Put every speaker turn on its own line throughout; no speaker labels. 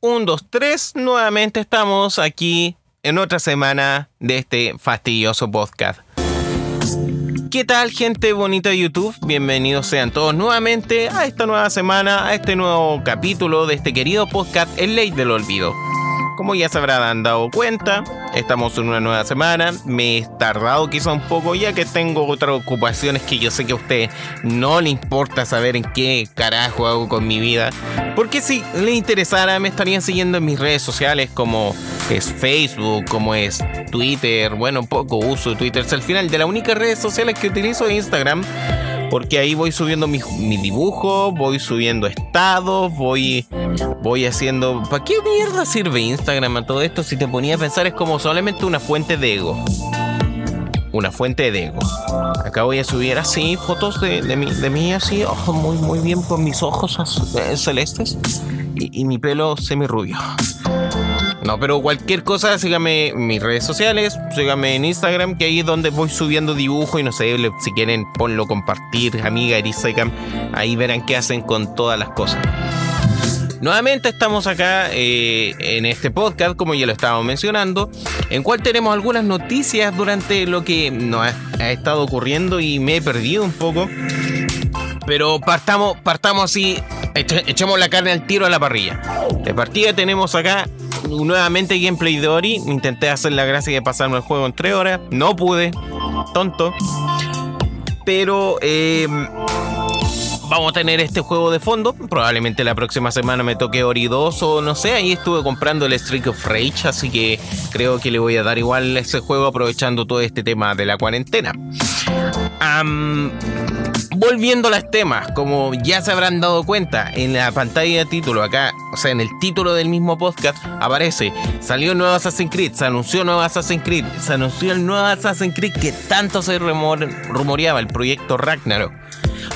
1, 2, 3. Nuevamente estamos aquí en otra semana de este fastidioso podcast. ¿Qué tal gente bonita de YouTube? Bienvenidos sean todos nuevamente a esta nueva semana, a este nuevo capítulo de este querido podcast El Ley del Olvido. Como ya se habrán dado cuenta, estamos en una nueva semana. Me he tardado quizá un poco ya que tengo otras ocupaciones que yo sé que a usted no le importa saber en qué carajo hago con mi vida. Porque si le interesara me estarían siguiendo en mis redes sociales como es Facebook, como es Twitter. Bueno, poco uso Twitter. al final de las únicas redes sociales que utilizo es Instagram porque ahí voy subiendo mi, dibujo, voy subiendo estados, voy, voy haciendo... ¿Para qué mierda sirve Instagram a todo esto? Si te ponía a pensar es como solamente una fuente de ego. Una fuente de ego. Acá voy a subir así fotos de, de, mí, así, muy, muy bien con mis ojos celestes y, y mi pelo semirrubio. No, pero cualquier cosa, sígame en mis redes sociales, sígame en Instagram, que ahí es donde voy subiendo dibujo y no sé, si quieren ponlo compartir, amiga Erisecam, ahí verán qué hacen con todas las cosas. Nuevamente estamos acá eh, en este podcast, como ya lo estábamos mencionando, en cual tenemos algunas noticias durante lo que nos ha, estado ocurriendo y me he perdido un poco. Pero partamos, partamos así, echemos la carne al tiro a la parrilla. De partida tenemos acá nuevamente gameplay de Ori. Intenté hacer la gracia de pasarme el juego en 3 horas. No pude. Tonto. Pero em, vamos a tener este juego de fondo. Probablemente la próxima semana me toque Ori 2 o no sé. Ahí estuve comprando el Streak of Rage. Así que creo que le voy a dar igual ese juego aprovechando todo este tema de la cuarentena volviendo a los temas, como ya se habrán dado cuenta, en la pantalla de título, acá, o sea, en el título del mismo podcast, aparece, salió nuevo Assassin's Creed, se anunció nuevo Assassin's Creed, se anunció el nuevo Assassin's Creed que tanto se rumoreaba, el proyecto Ragnarok.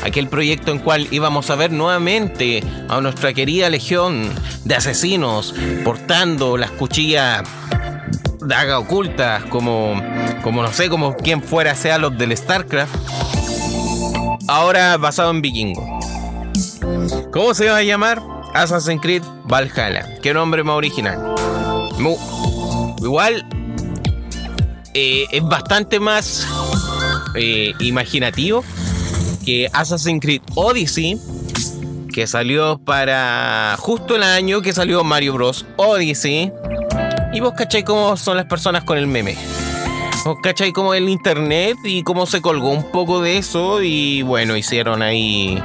Aquel proyecto en cual íbamos a ver nuevamente a nuestra querida legión de asesinos portando las cuchillas daga ocultas, como, como no sé, como quien fuera sea los del StarCraft ahora basado en vikingo. ¿Cómo se va a llamar? Assassin's Creed Valhalla. Qué nombre más original. igual eh, es bastante más eh, imaginativo que Assassin's Creed Odyssey, que salió para justo el año que salió Mario Bros. Odyssey. Y vos cacháis cómo son las personas con el meme. ¿Cachai? Como el internet y cómo se colgó un poco de eso y bueno, hicieron ahí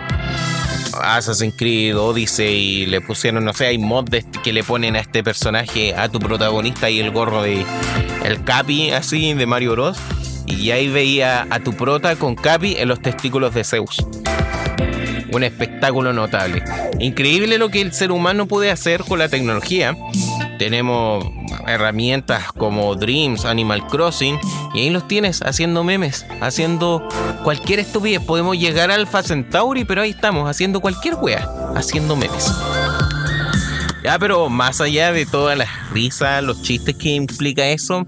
Assassin's Creed Odyssey y le pusieron, no sé, hay mods que le ponen a este personaje, a tu protagonista y el gorro de el Capi así de Mario Bros. Y ahí veía a tu prota con Capi en los testículos de Zeus. Un espectáculo notable. Increíble lo que el ser humano puede hacer con la tecnología. Tenemos herramientas como Dreams, Animal Crossing, y ahí los tienes haciendo memes, haciendo cualquier estupidez. Podemos llegar al Alpha Centauri, pero ahí estamos, haciendo cualquier wea, haciendo memes. Ya, pero más allá de todas las risas, los chistes que implica eso,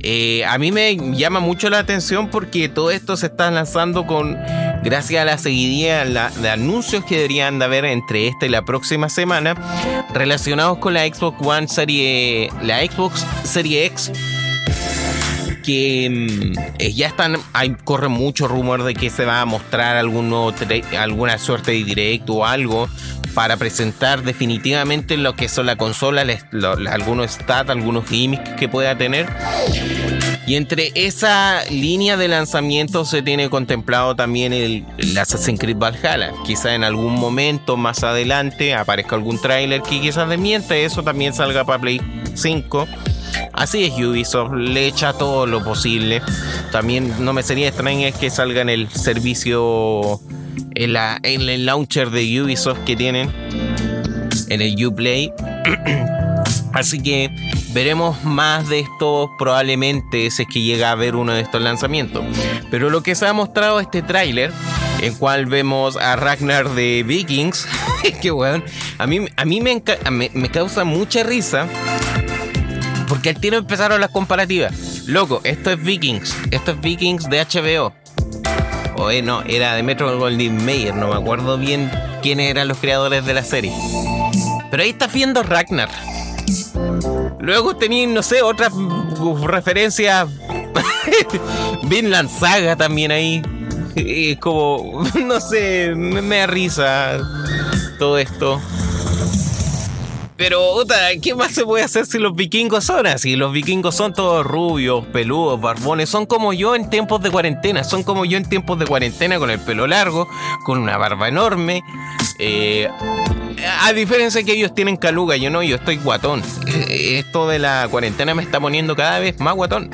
eh, a mí me llama mucho la atención porque todo esto se está lanzando con gracias a la seguidilla de anuncios que deberían de haber entre esta y la próxima semana relacionados con la Xbox One Serie, la Xbox Serie X que mm, eh, ya están, hay, corre mucho rumor de que se va a mostrar algún alguna suerte de directo o algo para presentar definitivamente lo que son la consola, algunos stats, algunos gimmicks que pueda tener. Y entre esa línea de lanzamiento se tiene contemplado también el, Assassin's Creed Valhalla. Quizá en algún momento más adelante aparezca algún tráiler que quizás desmiente eso, también salga para Play 5. Así es Ubisoft, le echa todo lo posible. También no me sería extraño que salga en el servicio, en, la, en el launcher de Ubisoft que tienen, en el Uplay. Así que veremos más de esto probablemente si es que llega a ver uno de estos lanzamientos. Pero lo que se ha mostrado este tráiler, en cual vemos a Ragnar de Vikings, que bueno, a mí, a mí me, me, causa mucha risa. Porque al tiro empezaron las comparativas. Loco, esto es Vikings. Esto es Vikings de HBO. O eh, no, era de Metro Goldwyn Mayer. No me acuerdo bien quiénes eran los creadores de la serie. Pero ahí estás viendo Ragnar. Luego tenéis, no sé, otras referencias. Vinland Saga también ahí. Como, no sé, me da risa todo esto. Pero, ¿qué más se puede hacer si los vikingos son así? Los vikingos son todos rubios, peludos, barbones. Son como yo en tiempos de cuarentena. Son como yo en tiempos de cuarentena con el pelo largo, con una barba enorme. Eh, a diferencia que ellos tienen caluga, yo no, yo estoy guatón. Eh, esto de la cuarentena me está poniendo cada vez más guatón.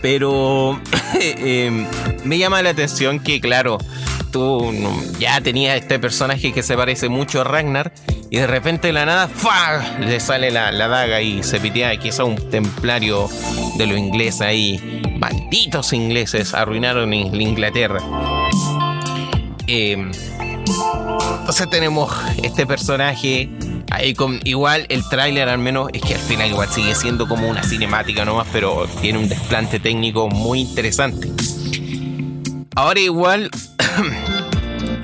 Pero em, me llama la atención que, claro, tú ya tenías este personaje que se parece mucho a Ragnar y de repente de la nada ¡fua! le sale la, daga y se pitea que es un templario de los ingleses ahí. Malditos ingleses arruinaron Inglaterra. Em, entonces tenemos este personaje ahí con igual el tráiler al menos es que al final igual sigue siendo como una cinemática nomás, pero tiene un desplante técnico muy interesante. Ahora igual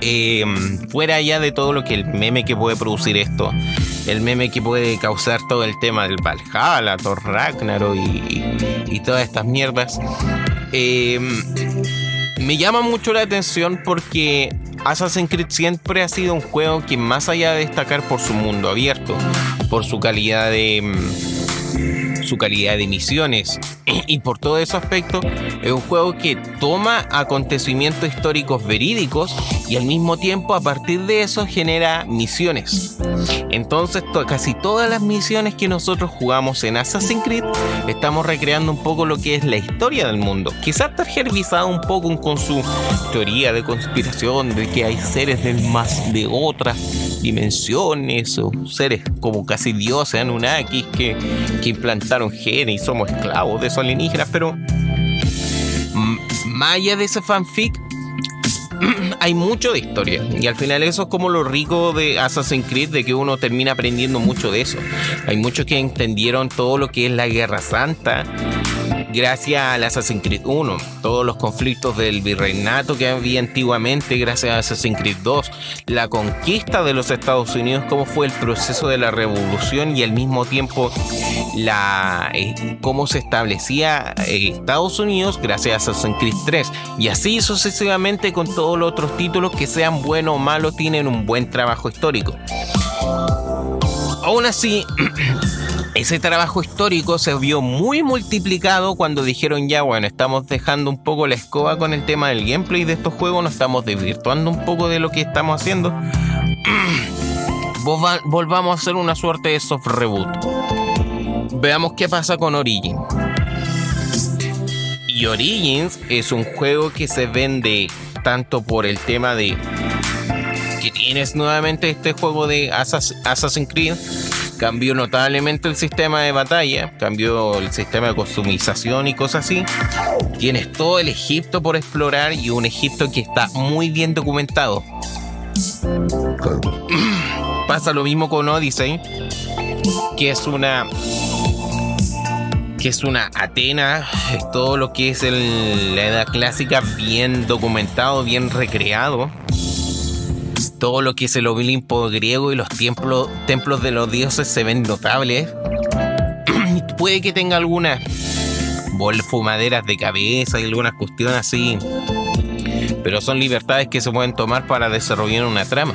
Em, fuera ya de todo lo que el meme que puede producir esto, el meme que puede causar todo el tema del Valhalla, Thor Ragnarok y, todas estas mierdas, em, me llama mucho la atención porque Assassin's Creed siempre ha sido un juego que más allá de destacar por su mundo abierto, por su calidad de em, su calidad de misiones, y por todo ese aspecto es un juego que toma acontecimientos históricos verídicos y al mismo tiempo a partir de eso genera misiones. Entonces casi todas las misiones que nosotros jugamos en Assassin's Creed estamos recreando un poco lo que es la historia del mundo. Quizás gervisado un poco con su teoría de conspiración de que hay seres de más de otras dimensiones o seres como casi dioses Anunnakis que, que implantaron genes y somos esclavos de alienígenas, pero más allá de ese fanfic, hay mucho de historia. Y al final eso es como lo rico de Assassin's Creed, de que uno termina aprendiendo mucho de eso. Hay muchos que entendieron todo lo que es la Guerra Santa gracias al Assassin's Creed 1, todos los conflictos del virreinato que había antiguamente gracias a Assassin's Creed 2, la conquista de los Estados Unidos, cómo fue el proceso de la revolución y al mismo tiempo la eh, cómo se establecía eh, Estados Unidos gracias a Assassin's Creed 3 y así sucesivamente con todos los otros títulos que sean buenos o malos tienen un buen trabajo histórico. Aún así ese trabajo histórico se vio muy multiplicado cuando dijeron ya, bueno, estamos dejando un poco la escoba con el tema del gameplay de estos juegos, nos estamos desvirtuando un poco de lo que estamos haciendo. Volvamos a hacer una suerte de soft reboot. Veamos qué pasa con Origins. Y Origins es un juego que se vende tanto por el tema de tienes nuevamente este juego de Assassin's Creed cambió notablemente el sistema de batalla, cambió el sistema de customización y cosas así. Tienes todo el Egipto por explorar y un Egipto que está muy bien documentado. Pasa lo mismo con Odyssey, que es una que es una Atena, es todo lo que es la edad clásica bien documentado, bien recreado todo lo que es el Olimpo griego y los templos, templos de los dioses se ven notables. Puede que tenga algunas fumaderas de cabeza y algunas cuestiones así. Pero son libertades que se pueden tomar para desarrollar una trama.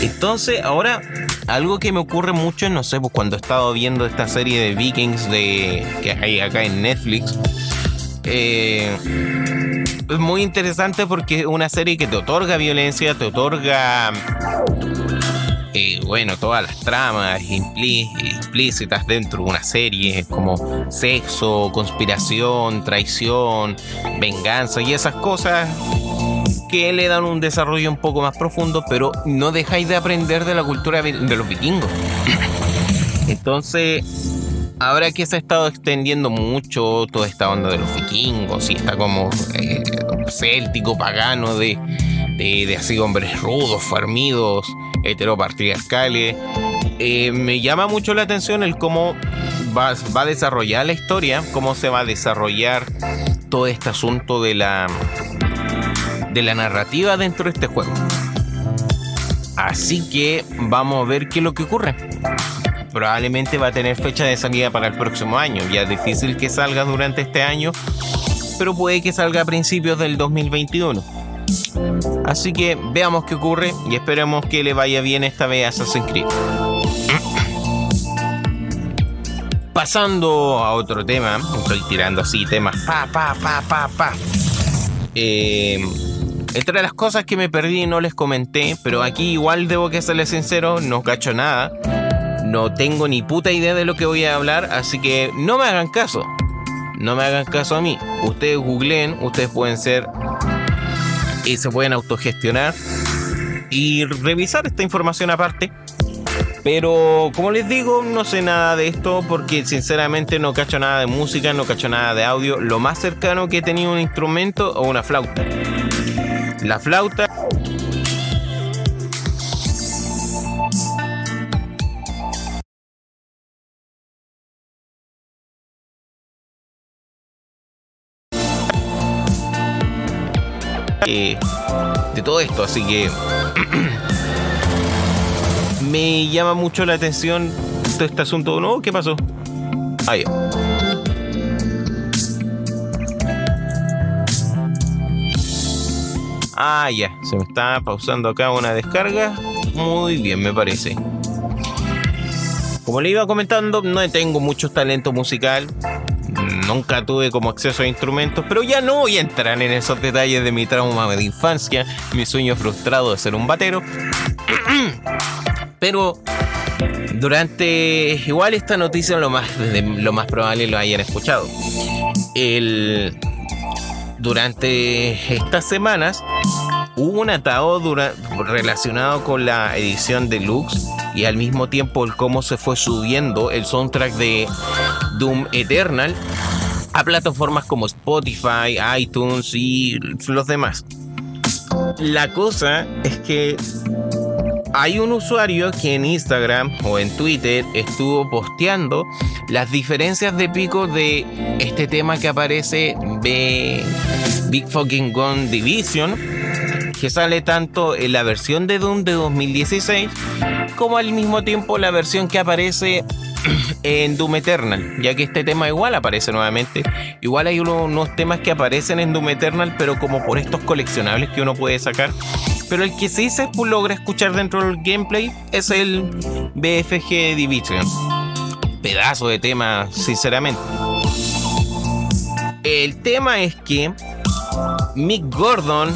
Entonces, ahora, algo que me ocurre mucho, no sé, pues cuando he estado viendo esta serie de Vikings de, que hay acá en Netflix, eh, es muy interesante porque es una serie que te otorga violencia, te otorga, eh, bueno, todas las tramas implícitas dentro de una serie, como sexo, conspiración, traición, venganza y esas cosas que le dan un desarrollo un poco más profundo, pero no dejáis de aprender de la cultura de los vikingos. Entonces, ahora que se ha estado extendiendo mucho toda esta onda de los vikingos y está como eh, céltico, pagano, de, de, así hombres rudos, farmidos, heteropatriarcales, eh, me llama mucho la atención el cómo va, va, a desarrollar la historia, cómo se va a desarrollar todo este asunto de la, de la narrativa dentro de este juego. Así que vamos a ver qué es lo que ocurre. Probablemente va a tener fecha de salida para el próximo año. Ya es difícil que salga durante este año, pero puede que salga a principios del 2021. Así que veamos qué ocurre y esperemos que le vaya bien esta vez a Assassin's Creed. Pasando a otro tema, estoy tirando así temas pa pa pa pa pa. Eh, entre las cosas que me perdí y no les comenté, pero aquí igual debo que serles sincero, no cacho nada. No tengo ni puta idea de lo que voy a hablar, así que no me hagan caso. No me hagan caso a mí. Ustedes googleen, ustedes pueden ser y se pueden autogestionar y revisar esta información aparte. Pero como les digo, no sé nada de esto porque sinceramente no cacho nada de música, no cacho nada de audio. Lo más cercano que he tenido un instrumento o una flauta. La flauta de todo esto, así que me llama mucho la atención todo este asunto. ¿No? ¿Qué pasó? Ahí. Ah, ya, se me está pausando acá una descarga. Muy bien, me parece. Como le iba comentando, no tengo mucho talento musical. Nunca tuve como acceso a instrumentos, pero ya no voy a entrar en esos detalles de mi trauma de infancia, mi sueño frustrado de ser un batero. Pero durante igual esta noticia lo más lo más probable lo hayan escuchado. Durante estas semanas hubo un atado relacionado con la edición deluxe y al mismo tiempo el cómo se fue subiendo el soundtrack de Doom Eternal a plataformas como Spotify, iTunes y los demás. La cosa es que hay un usuario que en Instagram o en Twitter estuvo posteando las diferencias de pico de este tema que aparece de Big Fucking Gun Division, que sale tanto en la versión de Doom de 2016 como al mismo tiempo la versión que aparece en Doom Eternal, ya que este tema igual aparece nuevamente. Igual hay unos temas que aparecen en Doom Eternal, pero como por estos coleccionables que uno puede sacar. Pero el que sí se logra escuchar dentro del gameplay es el BFG Division. Pedazo de tema, sinceramente. El tema es que Mick Gordon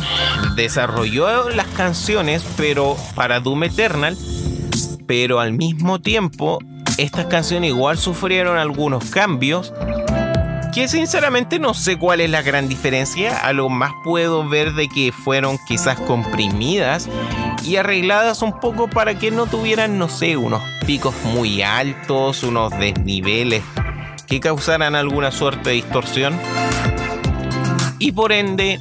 desarrolló las canciones, pero para Doom Eternal, pero al mismo tiempo estas canciones igual sufrieron algunos cambios que sinceramente no sé cuál es la gran diferencia. A lo más puedo ver de que fueron quizás comprimidas y arregladas un poco para que no tuvieran, no sé, unos picos muy altos, unos desniveles que causaran alguna suerte de distorsión. Y por ende,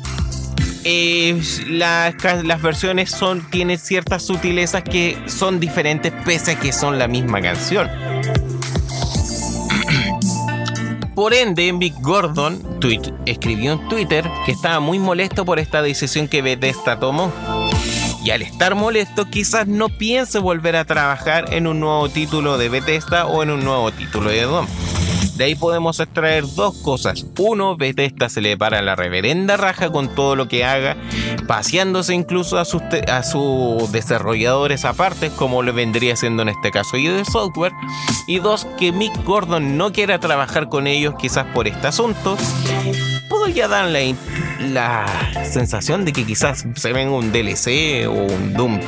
eh, las, versiones son, tienen ciertas sutilezas que son diferentes pese a que son la misma canción. Por ende, Mick Gordon escribió en Twitter que estaba muy molesto por esta decisión que Bethesda tomó. Y al estar molesto, quizás no piense volver a trabajar en un nuevo título de Bethesda o en un nuevo título de Doom. De ahí podemos extraer dos cosas. Uno, Bethesda se le para la reverenda raja con todo lo que haga, paseándose incluso a sus, desarrolladores aparte, como lo vendría siendo en este caso de software. Y dos, que Mick Gordon no quiera trabajar con ellos quizás por este asunto. Podría dar la, la sensación de que quizás se venga un DLC o un Doom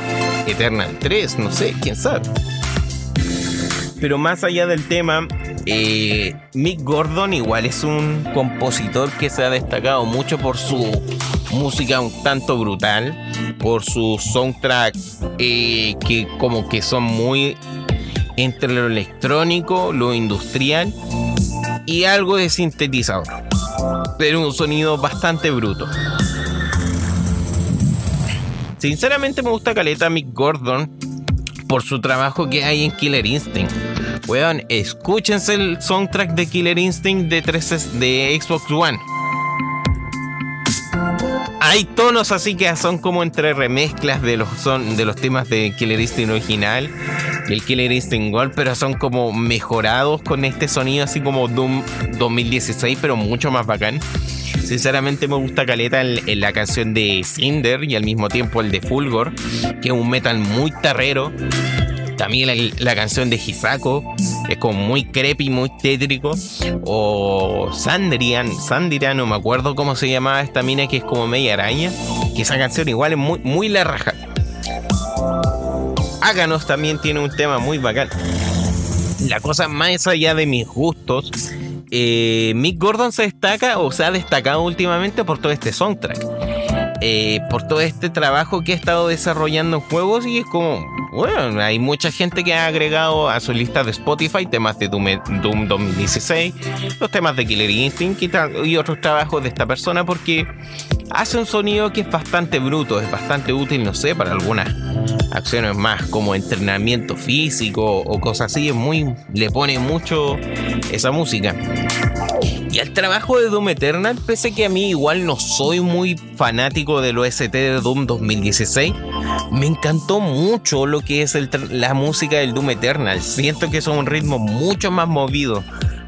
Eternal 3, no sé, quién sabe. Pero más allá del tema, eh, Mick Gordon igual es un compositor que se ha destacado mucho por su música un tanto brutal, por su soundtrack eh, que como que son muy entre lo electrónico, lo industrial y algo de sintetizador, pero un sonido bastante bruto. Sinceramente me gusta Caleta Mick Gordon por su trabajo que hay en Killer Instinct Weón, escúchense el soundtrack de Killer Instinct de, 3, de Xbox One. Hay tonos así que son como entre remezclas de los, son, de los temas de Killer Instinct original y el Killer Instinct Gold, pero son como mejorados con este sonido así como Doom 2016, pero mucho más bacán. Sinceramente me gusta Caleta en, la canción de Cinder y al mismo tiempo el de Fulgor, que es un metal muy tarrero. También la, canción de Hisako es como muy creepy, muy tétrico. O Sandrian, Sandrian, no me acuerdo cómo se llamaba esta mina que es como media araña. Que esa canción igual es muy, muy la raja. Áganos también tiene un tema muy bacán. La cosa más allá de mis gustos eh, Mick Gordon se destaca o se ha destacado últimamente por todo este soundtrack. Eh, por todo este trabajo que ha estado desarrollando en juegos y es como, bueno, hay mucha gente que ha agregado a su lista de Spotify temas de Doom, 2016, los temas de Killer Instinct y, y otros trabajos de esta persona porque hace un sonido que es bastante bruto, es bastante útil, no sé, para algunas acciones más como entrenamiento físico o cosas así, es muy, le pone mucho esa música. Y al trabajo de Doom Eternal, pese que a mí igual no soy muy fanático del OST de Doom 2016, me encantó mucho lo que es la música del Doom Eternal. Siento que es un ritmo mucho más movido,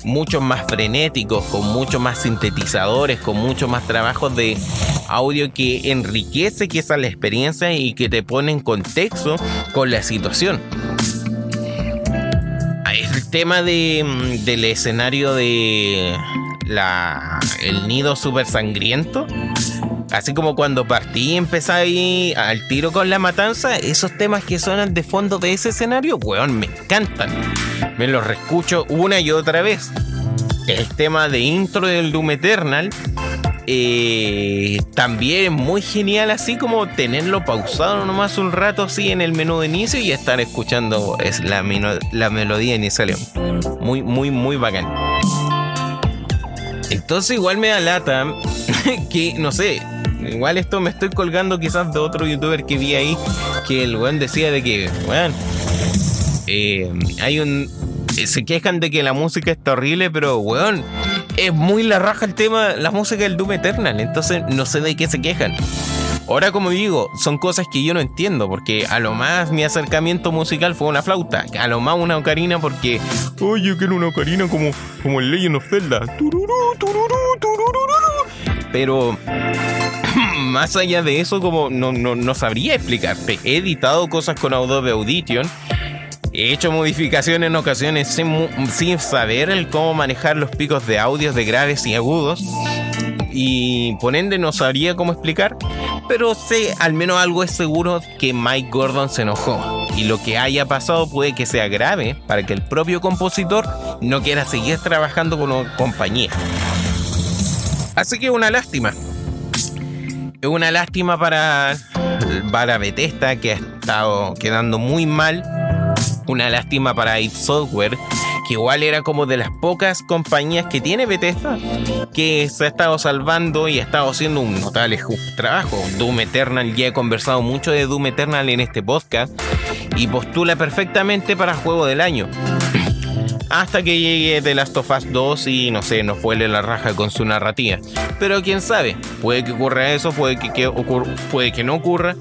mucho más frenéticos, con mucho más sintetizadores, con mucho más trabajos de audio que enriquece quizás la experiencia y que te pone en contexto con la situación. El tema de, mm, del escenario de la, el nido super sangriento. Así como cuando partí ahí al tiro con la matanza, esos temas que suenan de fondo de ese escenario, weón, me encantan. Me los reescucho una y otra vez. El tema de intro del Doom Eternal eh, también es muy genial así como tenerlo pausado nomás un rato así en el menú de inicio y estar escuchando es la, la melodía inicial. Muy, muy, muy bacán. Entonces igual me da lata que, no sé, igual esto me estoy colgando quizás de otro youtuber que vi ahí, que el weón decía de que, weón, eh, hay un... Se quejan de que la música está horrible, pero weón, es muy la raja el tema, la música del Doom Eternal, entonces no sé de qué se quejan. Ahora, como digo, son cosas que yo no entiendo, porque a lo más mi acercamiento musical fue una flauta, a lo más una ocarina, porque, oye, yo quiero una ocarina como, como el Legend of Zelda. Pero más allá de eso, como no, no, no sabría explicarte. He editado cosas con Adobe Audition He hecho modificaciones en ocasiones sin, saber el cómo manejar los picos de audios de graves y agudos. Y por ende no sabría cómo explicar. Pero sé, al menos algo es seguro, que Mike Gordon se enojó. Y lo que haya pasado puede que sea grave para que el propio compositor no quiera seguir trabajando con una compañía. Así que una lástima. Es una lástima para, para Bethesda que ha estado quedando muy mal una lástima para id Software, que igual era como de las pocas compañías que tiene Bethesda, que se ha estado salvando y ha estado haciendo un notable trabajo. Doom Eternal, ya he conversado mucho de Doom Eternal en este podcast y postula perfectamente para juego del año. Hasta que llegue The Last of Us 2 y no sé, nos vuelve la raja con su narrativa. Pero quién sabe, puede que ocurra eso, puede que, puede que no ocurra.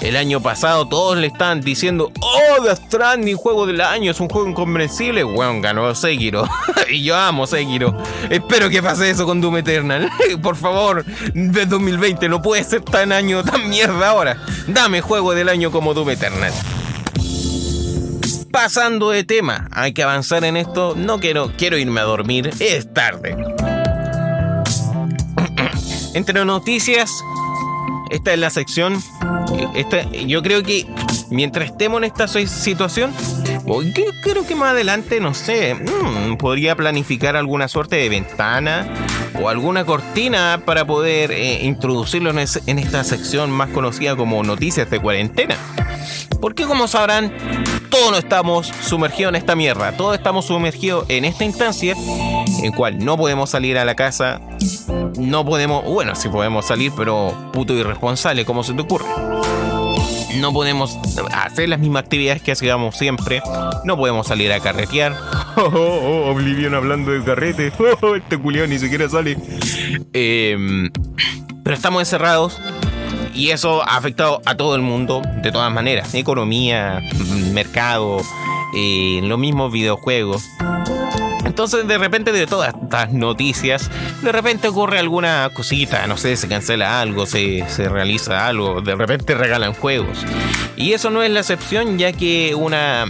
El año pasado todos le estaban diciendo, oh, The Stranding, juego del año, es un juego incomprensible. Bueno, ganó Sekiro. y yo amo Sekiro. Espero que pase eso con Doom Eternal. Por favor, de 2020 no puede ser tan año, tan mierda ahora. Dame juego del año como Doom Eternal. Pasando de tema, hay que avanzar en esto. No quiero, quiero irme a dormir. Es tarde. Entre noticias, esta es la sección. Esta, yo creo que mientras estemos en esta situación, creo que más adelante, no sé, mm, podría planificar alguna suerte de ventana o alguna cortina para poder eh, introducirlo en, en esta sección más conocida como noticias de cuarentena. Porque como sabrán, todos no estamos sumergidos en esta mierda. Todos estamos sumergidos en esta instancia en cual no podemos salir a la casa. No podemos, bueno, sí podemos salir, pero puto irresponsable, como se te ocurre. No podemos hacer las mismas actividades que hacíamos siempre. No podemos salir a carretear. Oh, oh, oh Oblivion hablando de carrete. Oh, este culiao ni siquiera sale. Em, pero estamos encerrados y eso ha afectado a todo el mundo de todas maneras. Economía, mercado, eh, los mismos videojuegos. Entonces, de repente, de todas estas noticias, de repente ocurre alguna cosita, no sé, se cancela algo, se, realiza algo, de repente regalan juegos. Y eso no es la excepción, ya que una,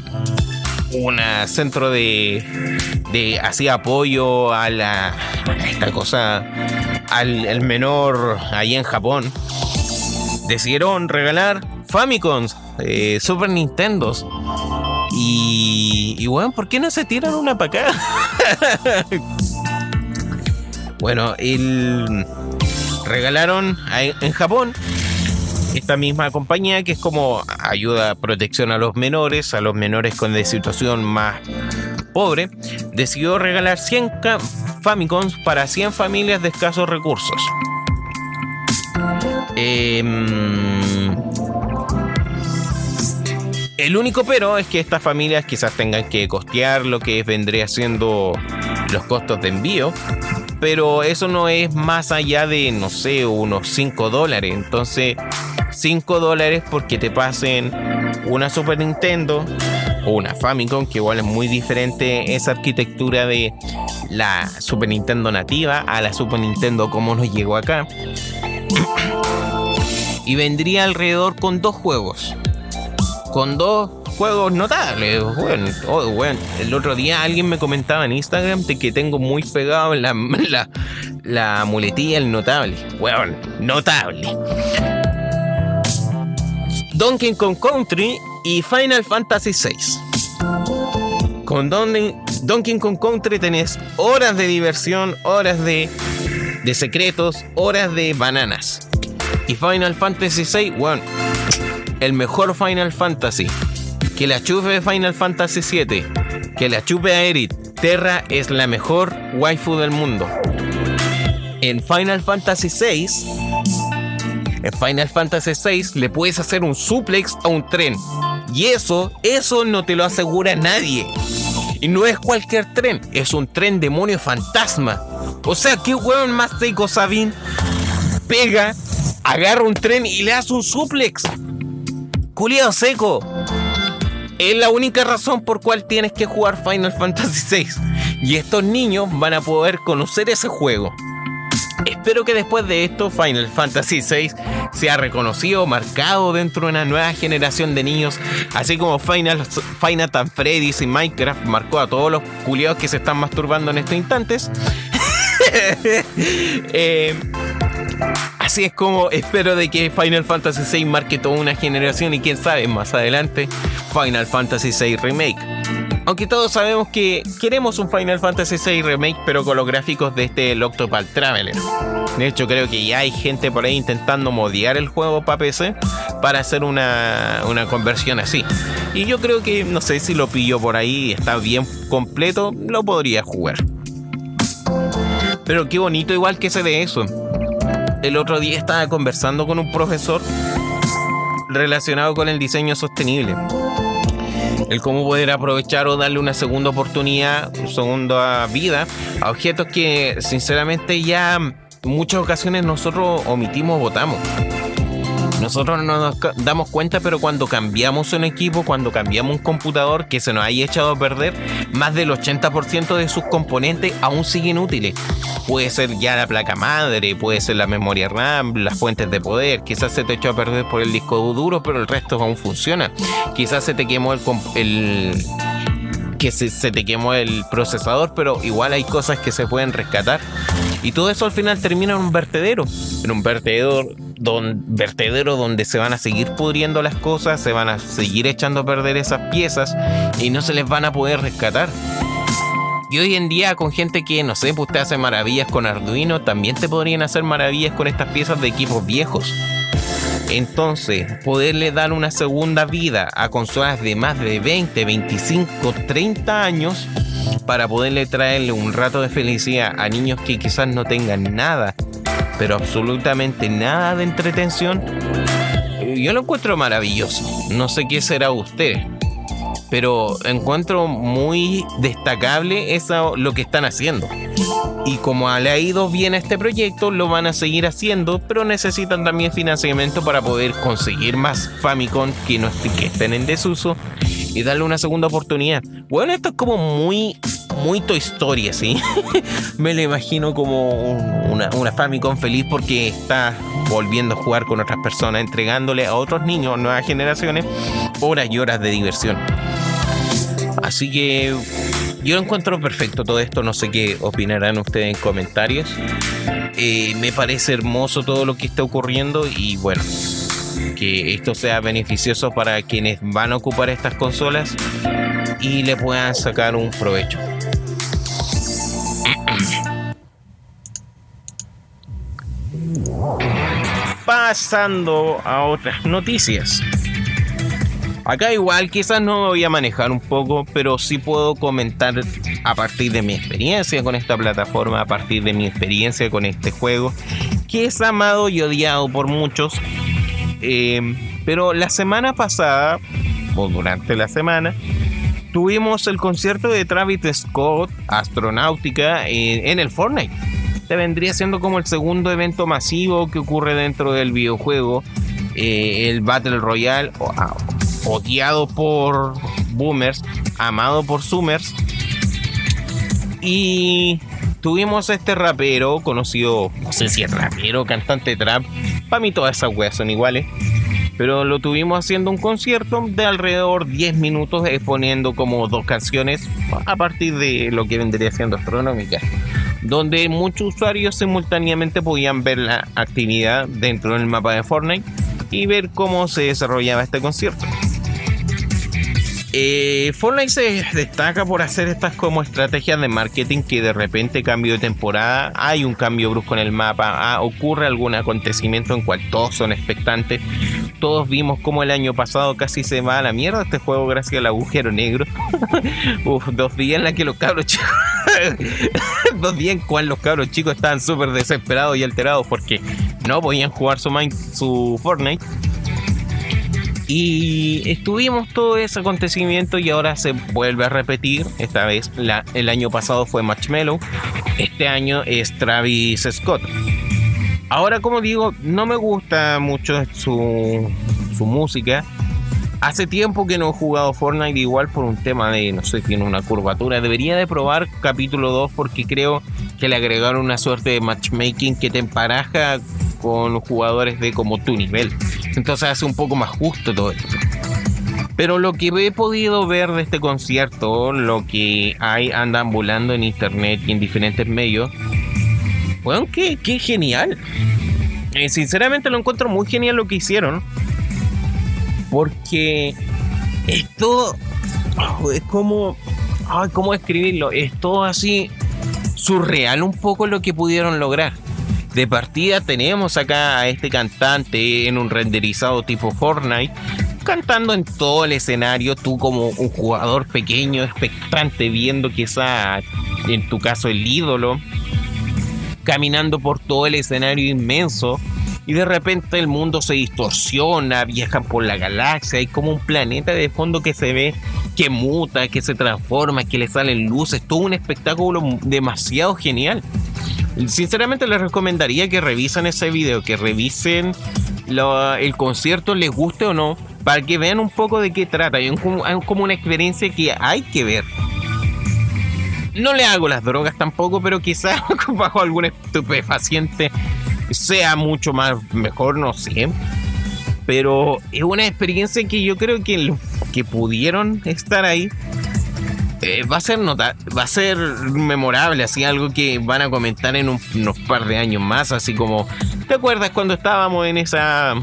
una centro de, de así apoyo a la esta cosa al menor ahí en Japón decidieron regalar Famicom, eh, Super Nintendos y, bueno, ¿por qué no se tiran una para acá? bueno, regalaron en Japón esta misma compañía que es como ayuda protección a los menores, a los menores con de situación más pobre, decidió regalar 100 Famicoms para 100 familias de escasos recursos. Eh, el único pero es que estas familias quizás tengan que costear lo que vendría siendo los costos de envío. Pero eso no es más allá de, no sé, unos 5 dólares. Entonces, 5 dólares porque te pasen una Super Nintendo o una Famicom, que igual es muy diferente esa arquitectura de la Super Nintendo nativa a la Super Nintendo como nos llegó acá. Y vendría alrededor con dos juegos con dos juegos notables. Bueno, oh, el otro día alguien me comentaba en Instagram de que tengo muy pegado la, la, la muletilla el notable. Bueno, notable. Donkey Kong Country y Final Fantasy VI. Con Donkey Kong Country tenés horas de diversión, horas de, de secretos, horas de bananas. Y Final Fantasy VI, bueno el mejor Final Fantasy. Que la chupe Final Fantasy 7. Que la chupe a Erit. Terra es la mejor waifu del mundo. En Final Fantasy 6. En Final Fantasy 6 le puedes hacer un suplex a un tren. Y eso, eso no te lo asegura nadie. Y no es cualquier tren, es un tren demonio fantasma. O sea, ¿qué hueón más seco Sabin? Pega, agarra un tren y le hace un suplex. Culiado seco. Es la única razón por cual tienes que jugar Final Fantasy VI. Y estos niños van a poder conocer ese juego. Espero que después de esto Final Fantasy VI sea reconocido, marcado dentro de una nueva generación de niños, así como Final, Final Fan Freddy's y Minecraft marcó a todos los culiados que se están masturbando en estos instantes. eh, Así es como espero de que Final Fantasy VI marque toda una generación y quién sabe más adelante Final Fantasy VI Remake. Aunque todos sabemos que queremos un Final Fantasy VI Remake pero con los gráficos de este Octopath Traveler. De hecho creo que ya hay gente por ahí intentando modiar el juego para PC para hacer una, una conversión así. Y yo creo que no sé si lo pillo por ahí, está bien completo, lo podría jugar. Pero qué bonito igual que se ve eso el otro día estaba conversando con un profesor relacionado con el diseño sostenible. El cómo poder aprovechar o darle una segunda oportunidad, segunda vida a objetos que sinceramente ya muchas ocasiones nosotros omitimos o votamos. Nosotros no nos damos cuenta, pero cuando cambiamos un equipo, cuando cambiamos un computador que se nos haya echado a perder, más del 80% de sus componentes aún siguen útiles. Puede ser ya la placa madre, puede ser la memoria RAM, las fuentes de poder. Quizás se te echó a perder por el disco duro, pero el resto aún funciona. Quizás se te quemó el, el que se, te quemó el procesador, pero igual hay cosas que se pueden rescatar. Y todo eso al final termina en un vertedero. En un vertedero, don, vertedero donde se van a seguir pudriendo las cosas, se van a seguir echando a perder esas piezas y no se les van a poder rescatar. Y hoy en día con gente que, no sé, pues te hace maravillas con Arduino, también te podrían hacer maravillas con estas piezas de equipos viejos. Entonces, poderle dar una segunda vida a consolas de más de 20, 25, 30 años para poderle traerle un rato de felicidad a niños que quizás no tengan nada, pero absolutamente nada de entretención, yo lo encuentro maravilloso. No sé qué será usted, pero encuentro muy destacable eso, lo que están haciendo. Y como ha ido bien este proyecto, lo van a seguir haciendo, pero necesitan también financiamiento para poder conseguir más Famicom que, no estén en desuso y darle una segunda oportunidad. Bueno, esto es como muy muy Toy Story, ¿sí? Me lo imagino como una Famicom feliz porque está volviendo a jugar con otras personas, entregándole a otros niños, nuevas generaciones, horas y horas de diversión. Así que yo lo encuentro perfecto todo esto, no sé qué opinarán ustedes en comentarios. Eh, me parece hermoso todo lo que está ocurriendo y bueno, que esto sea beneficioso para quienes van a ocupar estas consolas y le puedan sacar un provecho. Pasando a otras noticias. Acá igual quizás no voy a manejar un poco, pero sí puedo comentar a partir de mi experiencia con esta plataforma, a partir de mi experiencia con este juego, que es amado y odiado por muchos. Eh, pero la semana pasada, o durante la semana, tuvimos el concierto de Travis Scott, Astronáutica, en, el Fortnite. Este vendría siendo como el segundo evento masivo que ocurre dentro del videojuego. Eh, el Battle Royale, ah, odiado por boomers, amado por zoomers. Y tuvimos este rapero, conocido, no sé si es rapero, cantante trap. Para mí todas esas weas son iguales. Pero lo tuvimos haciendo un concierto de alrededor 10 minutos exponiendo como dos canciones a partir de lo que vendría siendo astronómica. Donde muchos usuarios simultáneamente podían ver la actividad dentro del mapa de Fortnite y ver cómo se desarrollaba este concierto. Eh, Fortnite se destaca por hacer estas como estrategias de marketing que de repente cambio de temporada, hay un cambio brusco en el mapa, ah, ocurre algún acontecimiento en cual todos son expectantes. Todos vimos como el año pasado casi se va a la mierda este juego gracias al agujero negro. Dos días en la que los cabros chicos, dos días en cual los cabros chicos estaban súper desesperados y alterados porque no podían jugar su Fortnite y estuvimos todo ese acontecimiento y ahora se vuelve a repetir. Esta vez el año pasado fue Marshmello, este año es Travis Scott. Ahora como digo, no me gusta mucho su, música. Hace tiempo que no he jugado Fortnite igual por un tema de, no sé, tiene una curvatura. Debería de probar capítulo 2 porque creo que le agregaron una suerte de matchmaking que te emparaja con jugadores de como tu nivel. Entonces hace un poco más justo todo esto. Pero lo que he podido ver de este concierto, lo que hay anda ambulando en internet y en diferentes medios, bueno, qué, qué genial. Eh, sinceramente lo encuentro muy genial lo que hicieron. Porque esto oh, es como. Ay, ¿Cómo describirlo? Es todo así surreal un poco lo que pudieron lograr. De partida tenemos acá a este cantante en un renderizado tipo Fortnite, cantando en todo el escenario, tú como un jugador pequeño, expectante, viendo quizá en tu caso el ídolo, caminando por todo el escenario inmenso. Y de repente el mundo se distorsiona, viajan por la galaxia, hay como un planeta de fondo que se ve, que muta, que se transforma, que le salen luces, todo un espectáculo demasiado genial. Sinceramente les recomendaría que revisen ese video, que revisen el concierto, les guste o no, para que vean un poco de qué trata. Es como una experiencia que hay que ver. No le hago las drogas tampoco, pero quizás bajo algún estupefaciente sea mucho más mejor, no sé. Pero es una experiencia que yo creo que, que pudieron estar ahí eh, va a ser nota va a ser memorable, así algo que van a comentar en unos par de años más, así como, ¿te acuerdas cuando estábamos en esa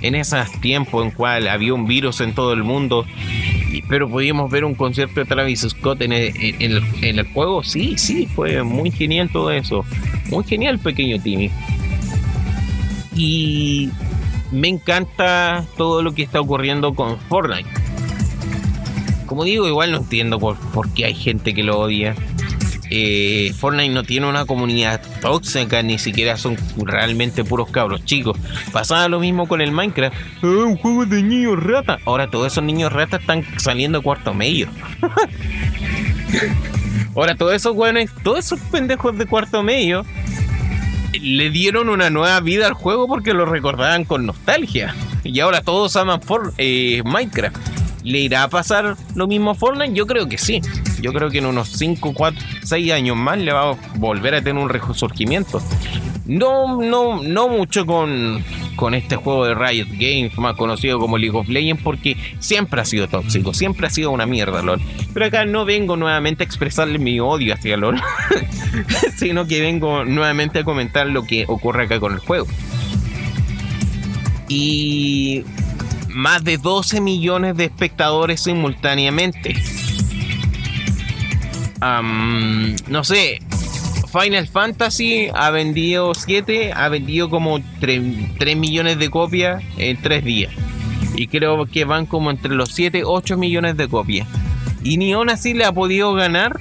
en esos tiempos en cual había un virus en todo el mundo, pero pudimos ver un concierto de Travis Scott en el, en el, juego? Sí, sí, fue muy genial todo eso, muy genial pequeño Timmy. Y me encanta todo lo que está ocurriendo con Fortnite como digo, igual no entiendo por, qué hay gente que lo odia. eh, Fortnite no tiene una comunidad tóxica, ni siquiera son realmente puros cabros chicos. Pasaba lo mismo con el Minecraft. Un juego de niños rata. Ahora todos esos niños ratas están saliendo cuarto medio. Ahora todos esos buenos, todos esos pendejos de cuarto medio le dieron una nueva vida al juego porque lo recordaban con nostalgia. Y ahora todos aman For eh, Minecraft. ¿Le irá a pasar lo mismo a Fortnite? Yo creo que sí. Yo creo que en unos 5, 4, 6 años más le va a volver a tener un resurgimiento. No, no, no mucho con, con este juego de Riot Games, más conocido como League of Legends, porque siempre ha sido tóxico, siempre ha sido una mierda, LOL. Pero acá no vengo nuevamente a expresarle mi odio hacia LOL, sino que vengo nuevamente a comentar lo que ocurre acá con el juego. Y más de 12 millones de espectadores simultáneamente. no sé, Final Fantasy ha vendido 7, ha vendido como 3, millones de copias en 3 días. Y creo que van como entre los 7 8 millones de copias. Y ni aún así le ha podido ganar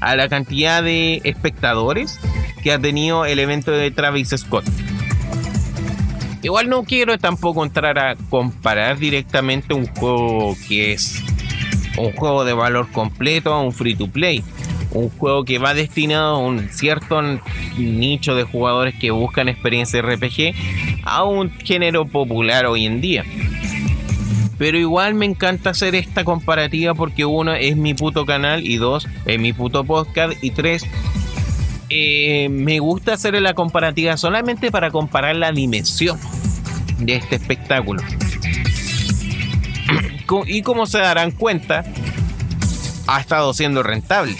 a la cantidad de espectadores que ha tenido el evento de Travis Scott. Igual no quiero tampoco entrar a comparar directamente un juego que es un juego de valor completo a un free to play. Un juego que va destinado a un cierto nicho de jugadores que buscan experiencia RPG a un género popular hoy en día. Pero igual me encanta hacer esta comparativa porque uno es mi puto canal y dos es mi puto podcast y tres eh, me gusta hacer la comparativa solamente para comparar la dimensión de este espectáculo. y como se darán cuenta, ha estado siendo rentable.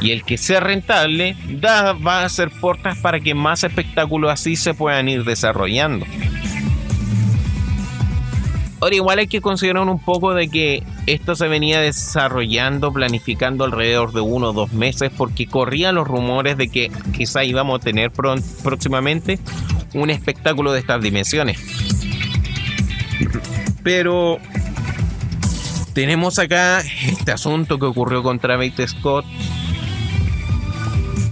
Y el que sea rentable da, va a ser portas para que más espectáculos así se puedan ir desarrollando. Ahora igual hay que considerar un poco de que esto se venía desarrollando, planificando alrededor de uno o dos meses, porque corrían los rumores de que quizá íbamos a tener próximamente un espectáculo de estas dimensiones. Pero tenemos acá este asunto que ocurrió con Travis Scott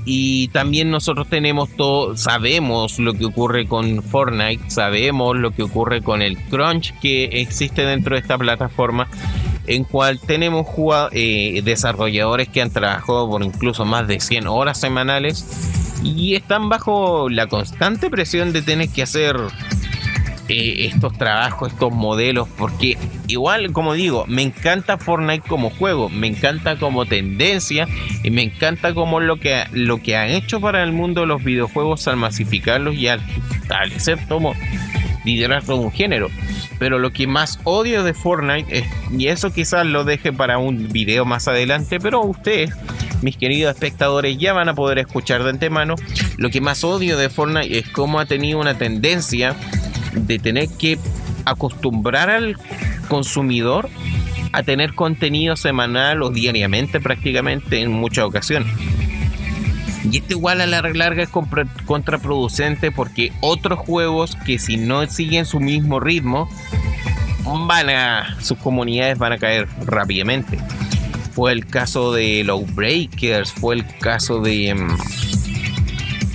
y también nosotros tenemos todo, sabemos lo que ocurre con Fortnite, sabemos lo que ocurre con el crunch que existe dentro de esta plataforma, en cual tenemos eh, desarrolladores que han trabajado por incluso más de 100 horas semanales y están bajo la constante presión de tener que hacer eh, estos trabajos, estos modelos, porque igual, como digo, me encanta Fortnite como juego, me encanta como tendencia y me encanta como lo que, lo que han hecho para el mundo los videojuegos al masificarlos y al establecer como liderazgo de un género. Pero lo que más odio de Fortnite es, y eso quizás lo deje para un video más adelante, pero ustedes, mis queridos espectadores, ya van a poder escuchar de antemano. Lo que más odio de Fortnite es cómo ha tenido una tendencia de tener que acostumbrar al consumidor a tener contenido semanal o diariamente prácticamente en muchas ocasiones. Y esto igual a la larga es contraproducente porque otros juegos que si no siguen su mismo ritmo, van a, sus comunidades van a caer rápidamente. Fue el caso de los Breakers, fue el caso de... Mm,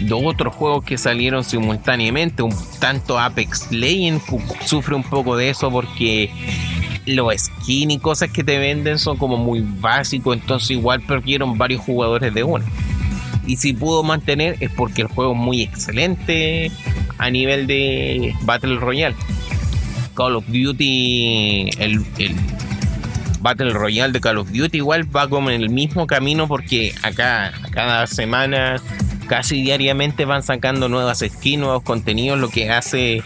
dos otros juegos que salieron simultáneamente. Un tanto Apex Legends sufre un poco de eso porque los skins y cosas que te venden son como muy básicos, entonces igual perdieron varios jugadores de uno. Y si pudo mantener es porque el juego es muy excelente a nivel de Battle Royale. Call of Duty, el Battle Royale de Call of Duty igual va como en el mismo camino porque acá cada semana casi diariamente van sacando nuevas skins, nuevos contenidos, lo que hace,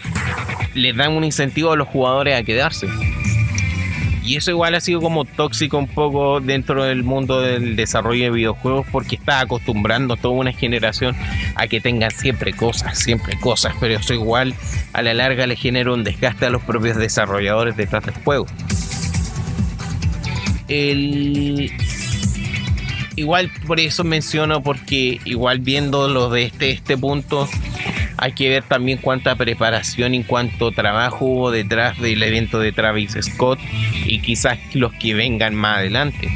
les dan un incentivo a los jugadores a quedarse. Y eso igual ha sido como tóxico un poco dentro del mundo del desarrollo de videojuegos porque está acostumbrando a toda una generación a que tengan siempre cosas, siempre cosas, pero eso igual a la larga le genera un desgaste a los propios desarrolladores detrás del juego. El, igual por eso menciono, porque igual viendo lo de este, este punto, hay que ver también cuánta preparación y cuánto trabajo hubo detrás del evento de Travis Scott y quizás los que vengan más adelante.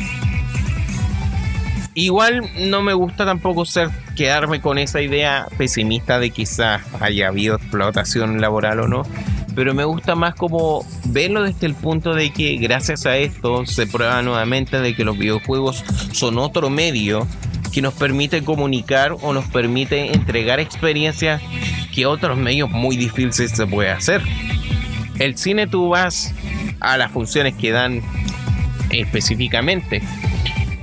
igual no me gusta tampoco ser quedarme con esa idea pesimista de quizás haya habido explotación laboral o no. Pero me gusta más como verlo desde el punto de que gracias a esto se prueba nuevamente de que los videojuegos son otro medio que nos permite comunicar o nos permite entregar experiencias que otros medios muy difíciles se puede hacer. El cine tú vas a las funciones que dan específicamente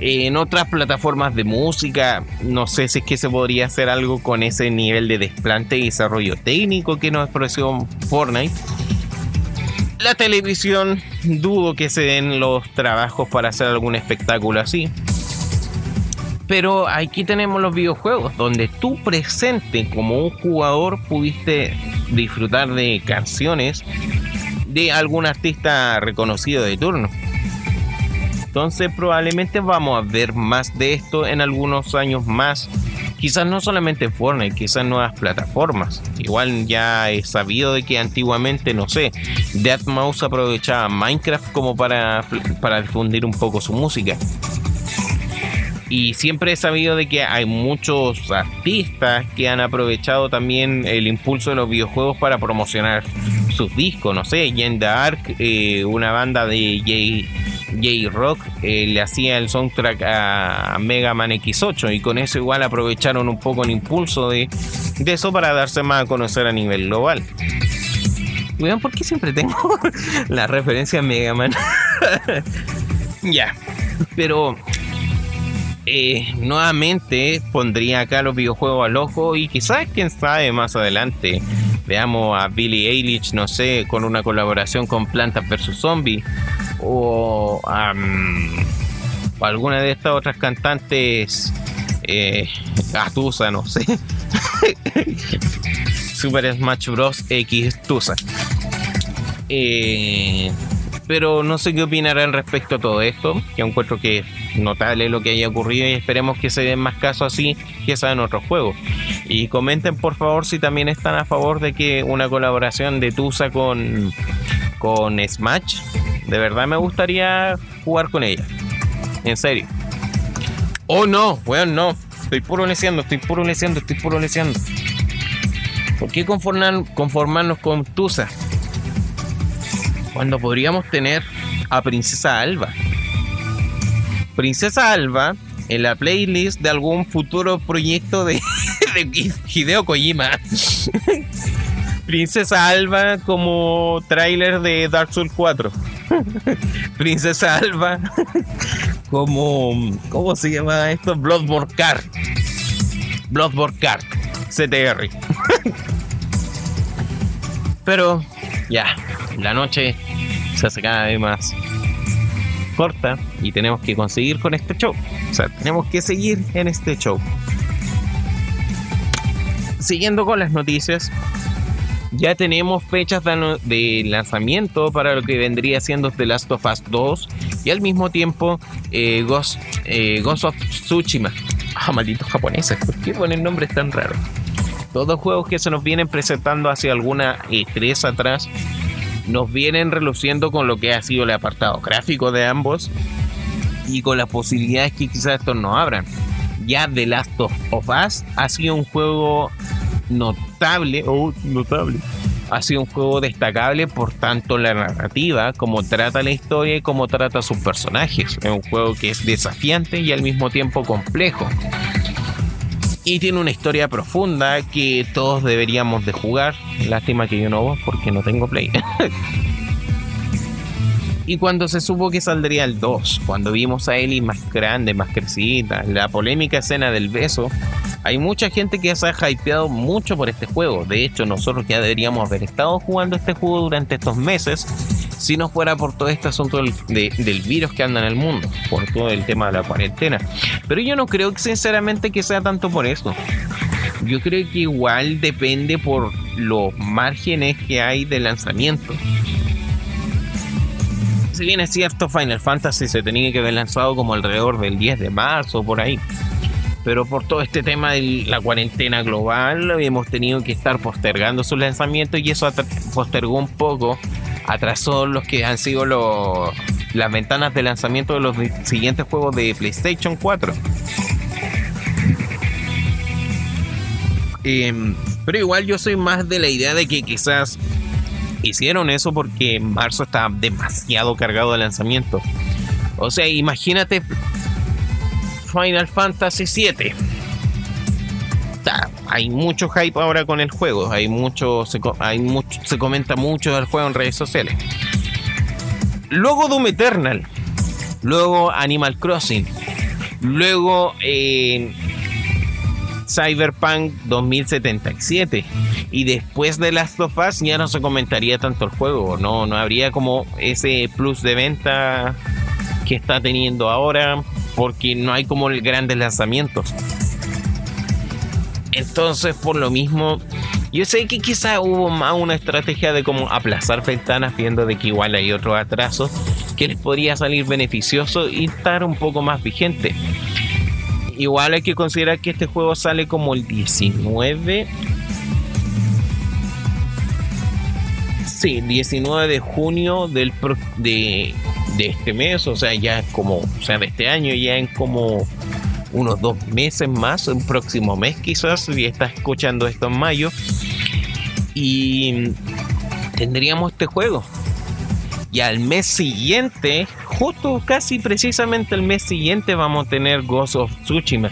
en otras plataformas de música, no sé si es que se podría hacer algo con ese nivel de desplante y desarrollo técnico que nos ofreció Fortnite. La televisión, dudo que se den los trabajos para hacer algún espectáculo así. Pero aquí tenemos los videojuegos, donde tú presente como un jugador pudiste disfrutar de canciones de algún artista reconocido de turno. Entonces probablemente vamos a ver más de esto en algunos años más. Quizás no solamente en Fortnite, quizás nuevas plataformas. Igual ya he sabido de que antiguamente, no sé, Deadmau5 aprovechaba Minecraft como para, para difundir un poco su música. Y siempre he sabido de que hay muchos artistas que han aprovechado también el impulso de los videojuegos para promocionar sus discos. No sé, Jen Dark, eh, una banda de J J-Rock eh, le hacía el soundtrack a Mega Man X8 y con eso igual aprovecharon un poco el impulso de, eso para darse más a conocer a nivel global. Por qué siempre tengo la referencia a Mega Man. ya, pero eh, nuevamente pondría acá los videojuegos al ojo y quizás, quién sabe, más adelante veamos a Billy Eilish, no sé, con una colaboración con Plantas vs. Zombies o, alguna de estas otras cantantes eh, no sé. Super Smash Bros. X Tusa. Eh, pero no sé qué opinarán respecto a todo esto. Que encuentro que es notable lo que haya ocurrido y esperemos que se den más casos así que en otros juegos. Y comenten por favor si también están a favor de que una colaboración de Tusa con, con Smash de verdad me gustaría jugar con ella. En serio. Oh no, weón, no. Estoy puro estoy puro estoy puro. ¿Por qué conformarnos con Tusa? Cuando podríamos tener a Princesa Alba. Princesa Alba en la playlist de algún futuro proyecto de, de Hideo Kojima. Princesa Alba como tráiler de Dark Souls 4. Princesa Alba como ¿cómo se llama esto? Bloodborne Card. Bloodborne Card CTR. Pero ya, la noche se hace cada vez más corta y tenemos que conseguir con este show. O sea, tenemos que seguir en este show. Siguiendo con las noticias, ya tenemos fechas de lanzamiento para lo que vendría siendo The Last of Us 2 y al mismo tiempo eh, Ghost, eh, Ghost of Tsushima. Ah, malditos japoneses, ¿por qué ponen nombres tan raros? Todos juegos que se nos vienen presentando hace alguna E3 atrás nos vienen reluciendo con lo que ha sido el apartado gráfico de ambos y con las posibilidades que quizás estos nos abran. Ya The Last of Us ha sido un juego notable, oh, notable. Ha sido un juego destacable por tanto la narrativa, como trata la historia y como trata a sus personajes. Es un juego que es desafiante y al mismo tiempo complejo. Y tiene una historia profunda que todos deberíamos de jugar. Lástima que yo no, porque no tengo play. Y cuando se supo que saldría el 2, cuando vimos a Ellie más grande, más crecida, la polémica escena del beso, hay mucha gente que se ha hypeado mucho por este juego. De hecho, nosotros ya deberíamos haber estado jugando este juego durante estos meses si no fuera por todo este asunto del, del, virus que anda en el mundo, por todo el tema de la cuarentena. Pero yo no creo que sinceramente que sea tanto por eso. Yo creo que igual depende por los márgenes que hay de lanzamiento si bien es cierto, Final Fantasy se tenía que haber lanzado como alrededor del 10 de marzo, por ahí pero por todo este tema de la cuarentena global hemos tenido que estar postergando sus lanzamientos y eso postergó un poco, atrasó los que han sido los, las ventanas de lanzamiento de los siguientes juegos de PlayStation 4. Em, pero igual yo soy más de la idea de que quizás hicieron eso porque marzo está demasiado cargado de lanzamiento. O sea, imagínate Final Fantasy VII. hay mucho hype ahora con el juego. Hay mucho se, hay mucho, se comenta mucho del juego en redes sociales. Luego Doom Eternal. Luego Animal Crossing. Luego eh, Cyberpunk 2077. Y después de Last of Us ya no se comentaría tanto el juego. No, no habría como ese plus de venta que está teniendo ahora. Porque no hay como grandes lanzamientos. Entonces, por lo mismo, yo sé que quizá hubo más una estrategia de como aplazar ventanas, viendo de que igual hay otros atrasos que les podría salir beneficioso y estar un poco más vigente igual hay que considerar que este juego sale como el 19. Sí, 19 de junio del de, de este mes, o sea, ya como, o sea, de este año, ya en como unos dos meses más, un próximo mes quizás, si estás escuchando esto en mayo. Y tendríamos este juego. Y al mes siguiente, justo casi precisamente el mes siguiente, vamos a tener Ghost of Tsushima.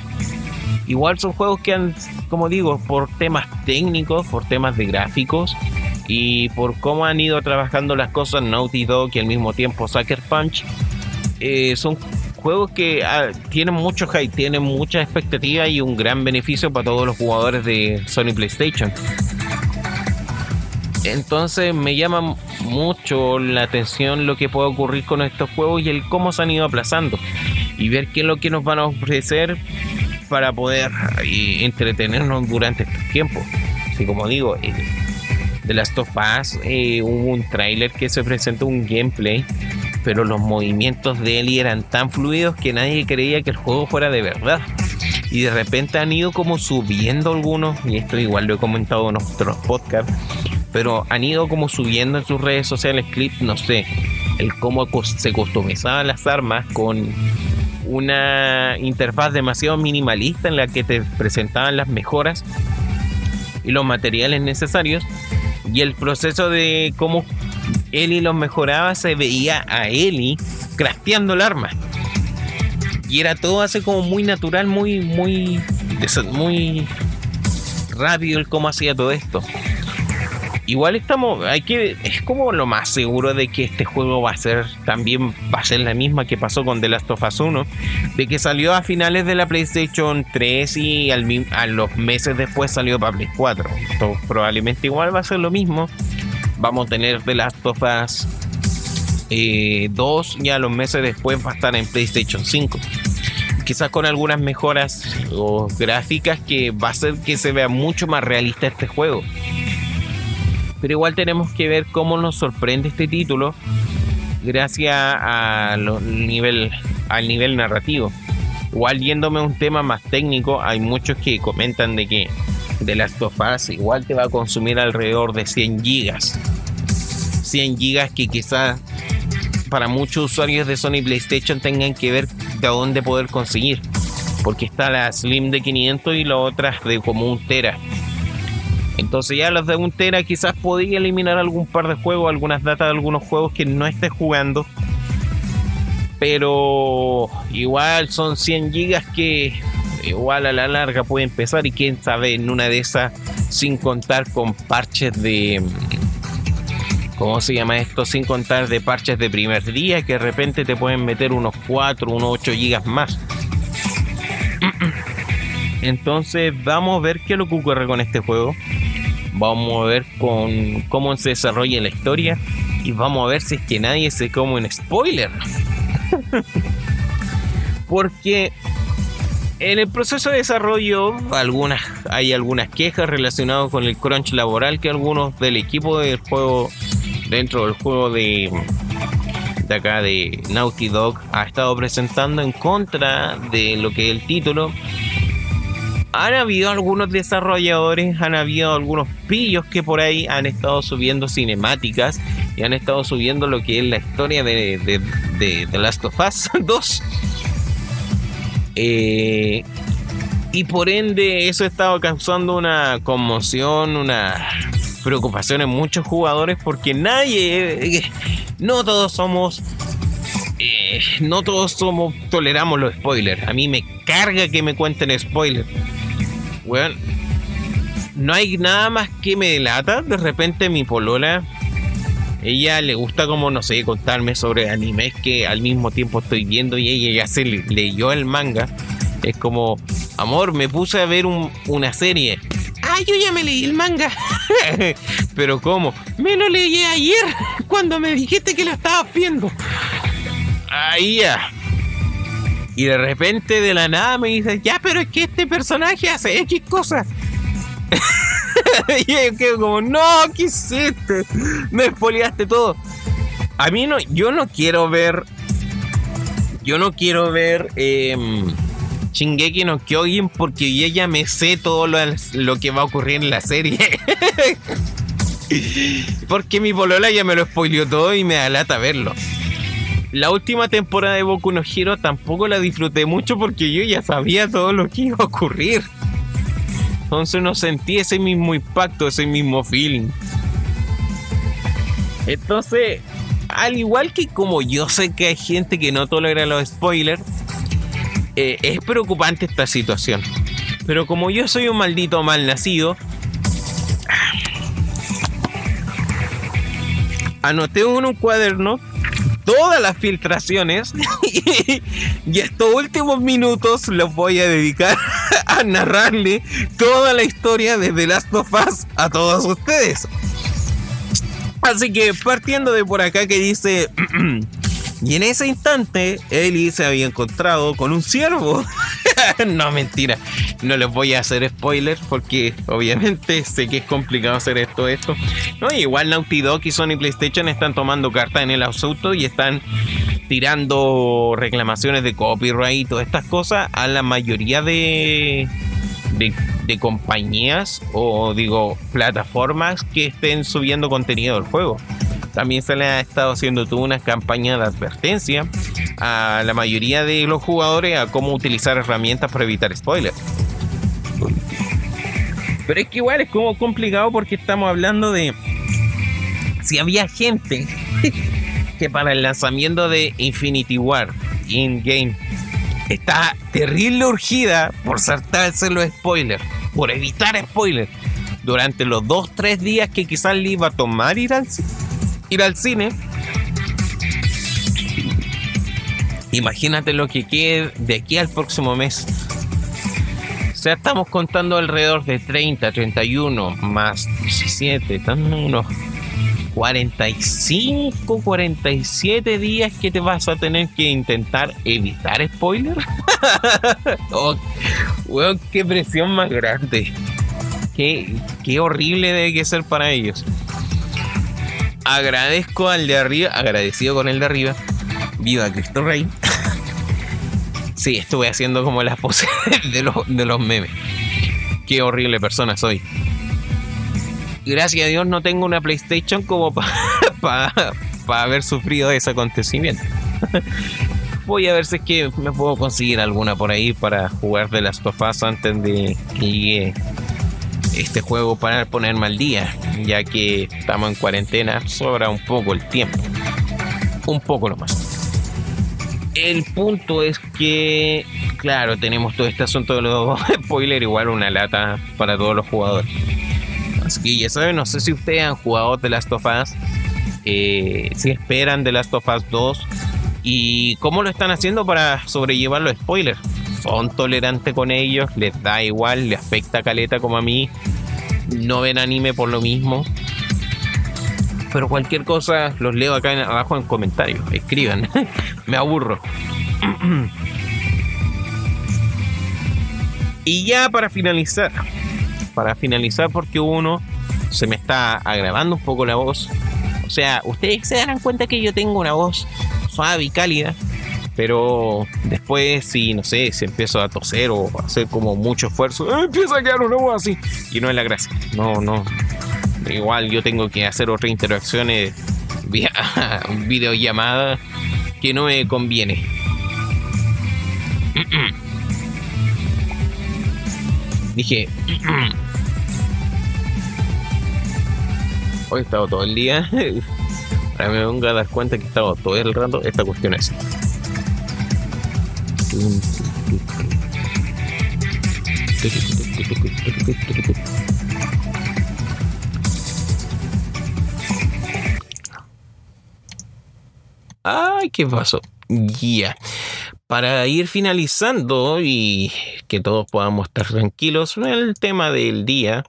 Igual son juegos que han, como digo, por temas técnicos, por temas de gráficos y por cómo han ido trabajando las cosas Naughty Dog y al mismo tiempo Sucker Punch, eh, son juegos que ah, tienen mucho hype, tienen mucha expectativa y un gran beneficio para todos los jugadores de Sony PlayStation. Entonces me llama mucho la atención lo que puede ocurrir con estos juegos y el cómo se han ido aplazando. Y ver qué es lo que nos van a ofrecer para poder eh, entretenernos durante estos tiempos. Como digo, eh, de Last of Us eh, hubo un tráiler que se presentó un gameplay, pero los movimientos de él eran tan fluidos que nadie creía que el juego fuera de verdad. Y de repente han ido como subiendo algunos, y esto igual lo he comentado en otros podcasts, pero han ido como subiendo en sus redes sociales clips, no sé, el cómo se customizaban las armas con una interfaz demasiado minimalista en la que te presentaban las mejoras y los materiales necesarios y el proceso de cómo Eli los mejoraba se veía a Eli crafteando el arma. Y era todo así como muy natural muy muy muy rápido el cómo hacía todo esto igual estamos, hay que, es como lo más seguro de que este juego va a ser también, va a ser la misma que pasó con The Last of Us 1, de que salió a finales de la PlayStation 3 y a los meses después salió para Play 4. probablemente igual va a ser lo mismo. Vamos a tener The Last of Us 2 eh, y a los meses después va a estar en PlayStation 5 quizás con algunas mejoras o gráficas que va a hacer que se vea mucho más realista este juego. Pero igual tenemos que ver cómo nos sorprende este título gracias a nivel, al nivel narrativo. Igual yéndome a un tema más técnico, hay muchos que comentan de que de Last of Us igual te va a consumir alrededor de 100 gigas. 100 gigas que quizás para muchos usuarios de Sony PlayStation tengan que ver de dónde poder conseguir. Porque está la Slim de 500 y la otra de como un Tera. Entonces ya los de un tera quizás podía eliminar algún par de juegos, algunas datas de algunos juegos que no esté jugando. Pero igual son 100 gigas que igual a la larga puede empezar y quién sabe en una de esas sin contar con parches de... ¿Cómo se llama esto? Sin contar de parches de primer día que de repente te pueden meter unos 4, unos 8 gigas más. Entonces vamos a ver qué lo ocurre con este juego. Vamos a ver con cómo se desarrolla la historia. Y vamos a ver si es que nadie se come un spoiler. Porque en el proceso de desarrollo algunas, hay algunas quejas relacionadas con el crunch laboral que algunos del equipo del juego, dentro del juego de, de acá de Naughty Dog, ha estado presentando en contra de lo que es el título han habido algunos desarrolladores, han habido algunos pillos que por ahí han estado subiendo cinemáticas y han estado subiendo lo que es la historia de, The Last of Us 2. Eh, y por ende eso ha estado causando una conmoción, una preocupación en muchos jugadores porque nadie, eh, no todos somos, eh, no todos somos, toleramos los spoilers. A mí me carga que me cuenten spoilers. Bueno, no hay nada más que me delata. De repente mi polola, ella le gusta como, no sé, contarme sobre animes que al mismo tiempo estoy viendo y ella ya se leyó el manga. Es como, amor, me puse a ver una serie. Ah, yo ya me leí el manga. Pero ¿cómo? Me lo leí ayer cuando me dijiste que lo estabas viendo. Ahí ya. Y de repente de la nada me dice, ya, pero es que este personaje hace X cosas. y yo quedo como, no, ¿qué hiciste? Me espoliaste todo. A mí no, yo no quiero ver. Yo no quiero ver. Eh, Shingeki no Kyojin porque yo ya me sé todo lo, que va a ocurrir en la serie. porque mi polola ya me lo spoileó todo y me da lata verlo. La última temporada de Boku no Hero tampoco la disfruté mucho porque yo ya sabía todo lo que iba a ocurrir. Entonces no sentí ese mismo impacto, ese mismo feeling. Entonces, al igual que como yo sé que hay gente que no tolera los spoilers, eh, es preocupante esta situación. Pero como yo soy un maldito mal nacido, anoté en un cuaderno todas las filtraciones y, estos últimos minutos los voy a dedicar a narrarle toda la historia de The Last of Us a todos ustedes. Así que partiendo de por acá que dice Y en ese instante, Ellie se había encontrado con un ciervo. no, mentira. No les voy a hacer spoilers porque obviamente sé que es complicado hacer esto, esto. No, igual Naughty Dog y Sony PlayStation están tomando carta en el asunto y están tirando reclamaciones de copyright y todas estas cosas a la mayoría de, de, compañías o digo plataformas que estén subiendo contenido del juego. También se le ha estado haciendo toda una campaña de advertencia a la mayoría de los jugadores a cómo utilizar herramientas para evitar spoilers. Pero es que igual es como complicado porque estamos hablando de si había gente que para el lanzamiento de Infinity War in-game está terrible urgida por saltarse los spoilers, por evitar spoilers, durante los 2-3 días que quizás le iba a tomar ir al, ir al cine. Imagínate lo que quede de aquí al próximo mes. O sea, estamos contando alrededor de 30, 31 más 17, están unos 45, 47 días que te vas a tener que intentar evitar spoiler. oh, qué presión más grande. Qué, qué horrible debe ser para ellos agradezco al de arriba, agradecido con el de arriba. Viva Cristo Rey. sí, estuve haciendo como las poses de los, de los memes. Qué horrible persona soy. Gracias a Dios no tengo una PlayStation como para haber sufrido ese acontecimiento. Voy a ver si es que me puedo conseguir alguna por ahí para jugar de las tofas antes de que llegue este juego para ponerme al día, ya que estamos en cuarentena, sobra un poco el tiempo. Un poco nomás. El punto es que, claro, tenemos todo este asunto de los spoilers, igual una lata para todos los jugadores. Así que ya saben, no sé si ustedes han jugado The Last of Us, eh, si esperan The Last of Us 2 y cómo lo están haciendo para sobrellevar los spoilers son tolerantes con ellos, les da igual, les afecta caleta como a mí. No ven anime por lo mismo. Pero cualquier cosa los leo acá abajo en comentarios. Escriban. Me aburro. y ya para finalizar. Para finalizar porque uno se me está agravando un poco la voz. O sea, ustedes se darán cuenta que yo tengo una voz suave y cálida pero después, si no sé, si empiezo a toser o hacer como mucho esfuerzo, eh, empieza a quedar una voz así. Y no es la gracia. No, no. Igual yo tengo que hacer otras interacciones vía videollamada que no me conviene. dije, hoy he estado todo el día. Ahora me vengo a dar cuenta que he estado todo el rato esta cuestión es. Ay, ¿qué pasó? Ya. Para ir finalizando y que todos podamos estar tranquilos, el tema del día,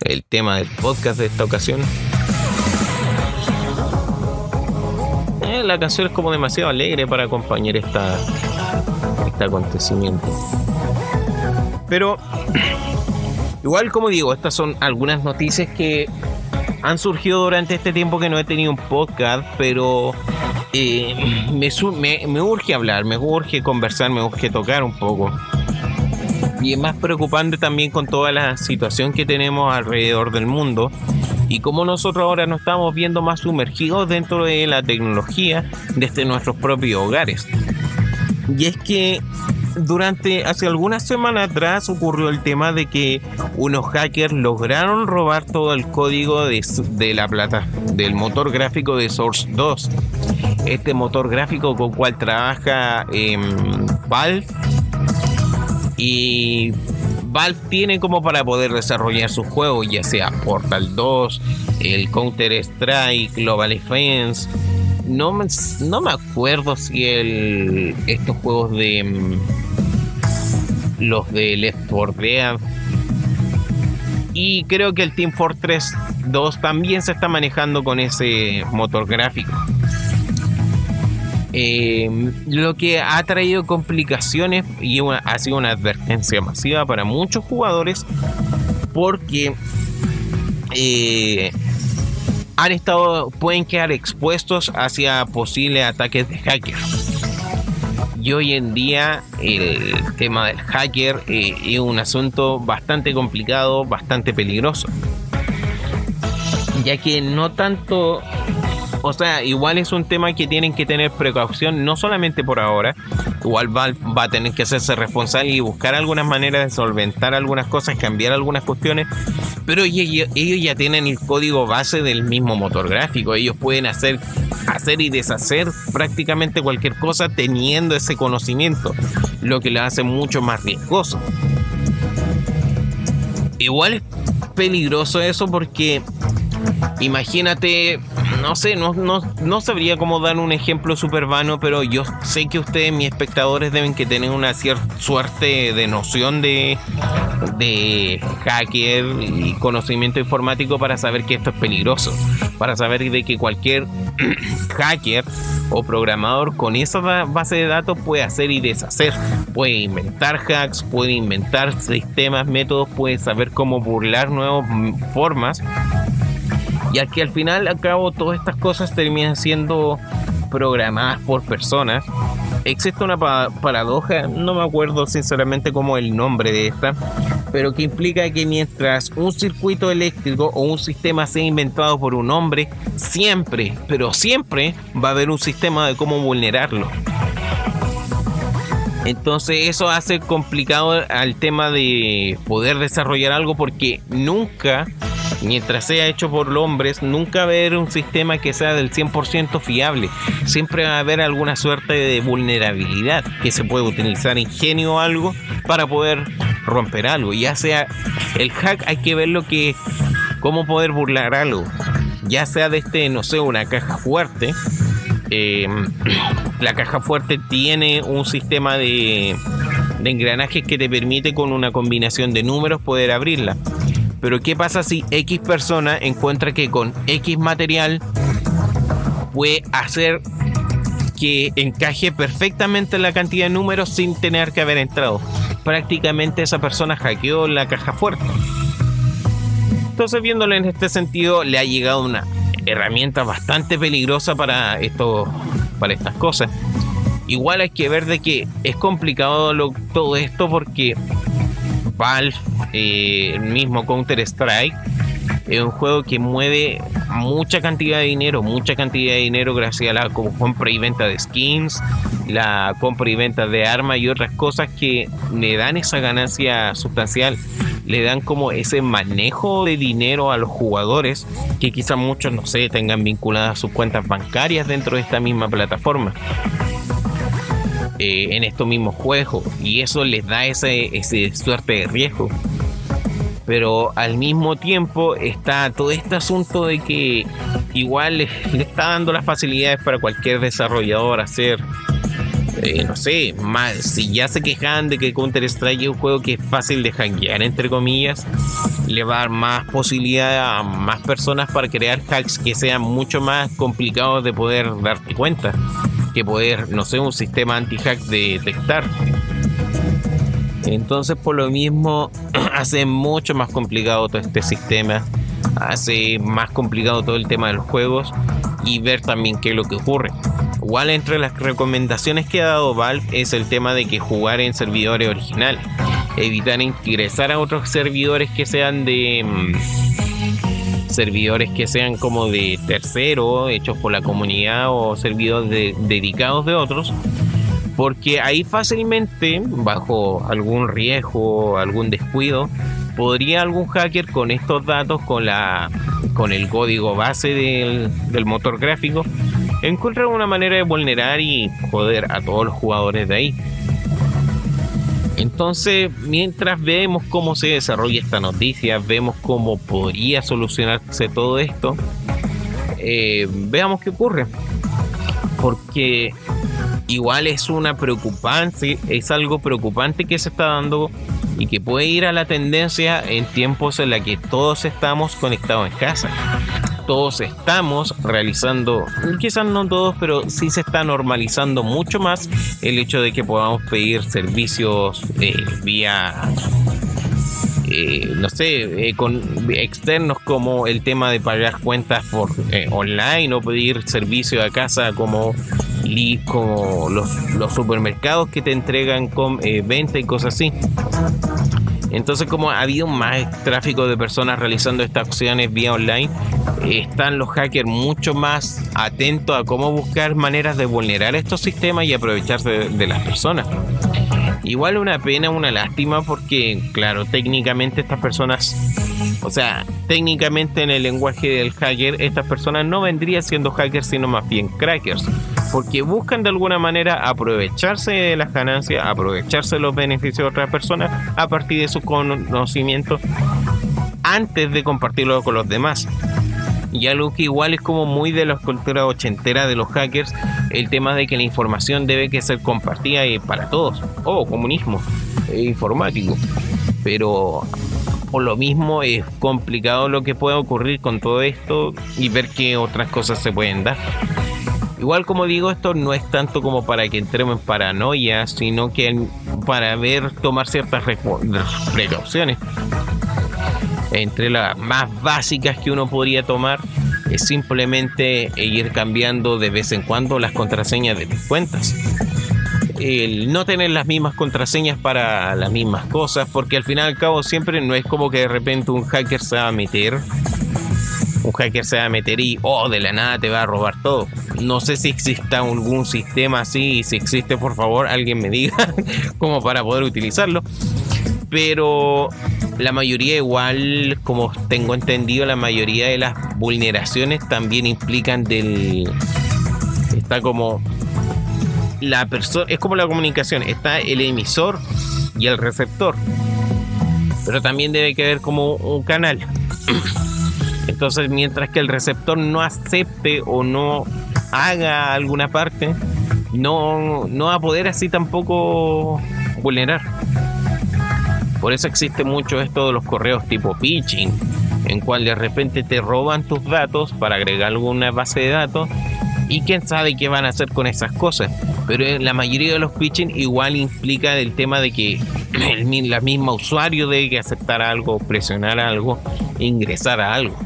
el tema del podcast de esta ocasión. Eh, la canción es como demasiado alegre para acompañar esta, este acontecimiento. Pero, igual como digo, estas son algunas noticias que han surgido durante este tiempo que no he tenido un podcast, pero eh, me, me, urge hablar, me urge conversar, me urge tocar un poco. Y es más preocupante también con toda la situación que tenemos alrededor del mundo y cómo nosotros ahora nos estamos viendo más sumergidos dentro de la tecnología desde nuestros propios hogares. Y es que durante hace algunas semanas atrás ocurrió el tema de que unos hackers lograron robar todo el código de, la plata del motor gráfico de Source 2. Este motor gráfico con cual trabaja em, Valve y Valve tiene como para poder desarrollar sus juegos, ya sea Portal 2, el Counter Strike, Global Defense no me, no me acuerdo si el, estos juegos de mm, los de Left 4 Dead y creo que el Team Fortress 2 también se está manejando con ese motor gráfico. Eh, lo que ha traído complicaciones y ha sido una advertencia masiva para muchos jugadores porque eh, han estado, pueden quedar expuestos hacia posibles ataques de hacker. Y hoy en día el tema del hacker eh, es un asunto bastante complicado, bastante peligroso. Ya que no tanto o sea, igual es un tema que tienen que tener precaución, no solamente por ahora. Igual Valve va a tener que hacerse responsable y buscar algunas maneras de solventar algunas cosas, cambiar algunas cuestiones. Pero ellos, ya tienen el código base del mismo motor gráfico. Ellos pueden hacer, hacer y deshacer prácticamente cualquier cosa teniendo ese conocimiento, lo que lo hace mucho más riesgoso. Igual es peligroso eso porque imagínate no sé, no, no, sabría cómo dar un ejemplo súper vano, pero yo sé que ustedes, mis espectadores, deben que tener una cierta suerte de noción de, de hacker y conocimiento informático para saber que esto es peligroso, para saber de que cualquier hacker o programador con esa base de datos puede hacer y deshacer, puede inventar hacks, puede inventar sistemas, métodos, puede saber cómo burlar nuevas formas ya que al final, al cabo, todas estas cosas terminan siendo programadas por personas. Existe una paradoja, no me acuerdo sinceramente cómo el nombre de esta, pero que implica que mientras un circuito eléctrico o un sistema sea inventado por un hombre, siempre, pero siempre va a haber un sistema de cómo vulnerarlo. Entonces eso hace complicado al tema de poder desarrollar algo porque nunca mientras sea hecho por hombres, nunca va a haber un sistema que sea del 100% fiable. Siempre va a haber alguna suerte de vulnerabilidad que se puede utilizar ingenio o algo para poder romper algo. Ya sea el hack, hay que ver lo que, cómo poder burlar algo. Ya sea de este, no sé, una caja fuerte. Eh, la caja fuerte tiene un sistema de, de engranajes que te permite con una combinación de números poder abrirla. Pero ¿qué pasa si X persona encuentra que con X material puede hacer que encaje perfectamente la cantidad de números sin tener que haber entrado? Prácticamente esa persona hackeó la caja fuerte. Entonces, viéndolo en este sentido, le ha llegado una herramienta bastante peligrosa para esto, para estas cosas. Igual hay que ver de que es complicado todo esto porque Valve, eh, el mismo Counter Strike, Es un juego que mueve mucha cantidad de dinero, mucha cantidad de dinero gracias a la compra y venta de skins, la compra y venta de armas y otras cosas que le dan esa ganancia sustancial, le dan como ese manejo de dinero a los jugadores que quizás muchos, no sé, tengan vinculadas sus cuentas bancarias dentro de esta misma plataforma. Eh, en estos mismos juegos y eso les da ese, ese suerte de riesgo. Pero al mismo tiempo está todo este asunto de que igual le, está dando las facilidades para cualquier desarrollador hacer eh, no sé, más, si ya se quejan de que Counter Strike es un juego que es fácil de hackear, entre comillas, le va a dar más posibilidad a más personas para crear hacks que sean mucho más complicados de poder darte cuenta, que poder, no sé, un sistema anti-hack de detectar. Entonces, por lo mismo, hace mucho más complicado todo este sistema, hace más complicado todo el tema de los juegos y ver también qué es lo que ocurre. Igual entre las recomendaciones que ha dado Valve es el tema de que jugar en servidores originales, evitar ingresar a otros servidores que sean de mm, servidores que sean como de tercero, hechos por la comunidad o servidores dedicados de otros, porque ahí fácilmente, bajo algún riesgo, algún descuido, podría algún hacker con estos datos, con la con el código base del, motor gráfico, encontrar una manera de vulnerar y joder a todos los jugadores de ahí. Entonces, mientras vemos cómo se desarrolla esta noticia, vemos cómo podría solucionarse todo esto, eh, veamos qué ocurre. Porque igual es una preocupante, es algo preocupante que se está dando y que puede ir a la tendencia en tiempos en la que todos estamos conectados en casa. Todos estamos realizando, quizás no todos, pero sí se está normalizando mucho más el hecho de que podamos pedir servicios eh, vía eh, no sé, eh, con externos como el tema de pagar cuentas por online o pedir servicio a casa como como los, supermercados que te entregan con venta y cosas así. Entonces, como ha habido más tráfico de personas realizando estas acciones vía online, están los hackers mucho más atentos a cómo buscar maneras de vulnerar estos sistemas y aprovecharse de las personas. Igual una pena, una lástima, porque, claro, técnicamente estas personas, o sea, técnicamente en el lenguaje del hacker, estas personas no vendrían siendo hackers, sino más bien crackers, porque buscan de alguna manera aprovecharse de las ganancias, aprovecharse de los beneficios de otras personas a partir de su conocimiento antes de compartirlo con los demás. Y algo que igual es como muy de la cultura ochentera de los hackers, el tema de que la información debe que ser compartida para todos. Oh, comunismo informático. Pero por lo mismo es complicado lo que puede ocurrir con todo esto y ver qué otras cosas se pueden dar. Igual como digo, esto no es tanto como para que entremos en paranoia, sino que para ver, tomar ciertas precauciones entre las más básicas que uno podría tomar es simplemente ir cambiando de vez en cuando las contraseñas de tus cuentas. El no tener las mismas contraseñas para las mismas cosas, porque al final y al cabo siempre no es como que de repente un hacker se va a meter, hacker se va a meter y, oh, de la nada te va a robar todo. No sé si exista algún sistema así, si existe, por favor, alguien me diga, como para poder utilizarlo. Pero la mayoría igual, como tengo entendido, la mayoría de las vulneraciones también implican del... Está como... La persona... Es como la comunicación. Está el emisor y el receptor. Pero también debe que haber como un canal. Entonces, mientras que el receptor no acepte o no haga alguna parte, no, no va a poder así tampoco vulnerar. Por eso existe mucho esto de los correos tipo pitching, en cual de repente te roban tus datos para agregar alguna base de datos y quién sabe qué van a hacer con esas cosas. Pero la mayoría de los pitching igual implica el tema de que el, la misma usuario debe aceptar algo, presionar algo, ingresar a algo.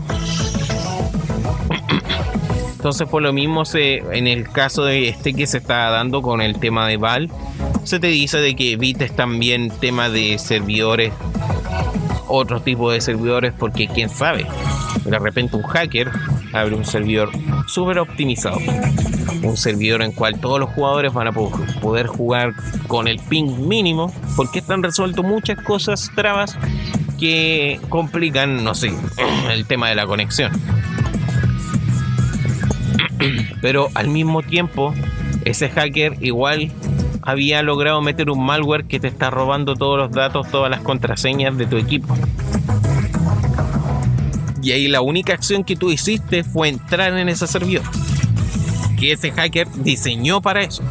Entonces por lo mismo en el caso de este que se está dando con el tema de Val, se te dice de que evites también tema de servidores, otro tipo de servidores, porque quién sabe. de repente un hacker abre un servidor súper optimizado. Un servidor en cual todos los jugadores van a poder jugar con el ping mínimo porque están resuelto muchas cosas, trabas que complican, no sé, el tema de la conexión. Pero al mismo tiempo, ese hacker igual había logrado meter un malware que te está robando todos los datos, todas las contraseñas de tu equipo. Y ahí la única acción que tú hiciste fue entrar en ese servidor. Que ese hacker diseñó para eso.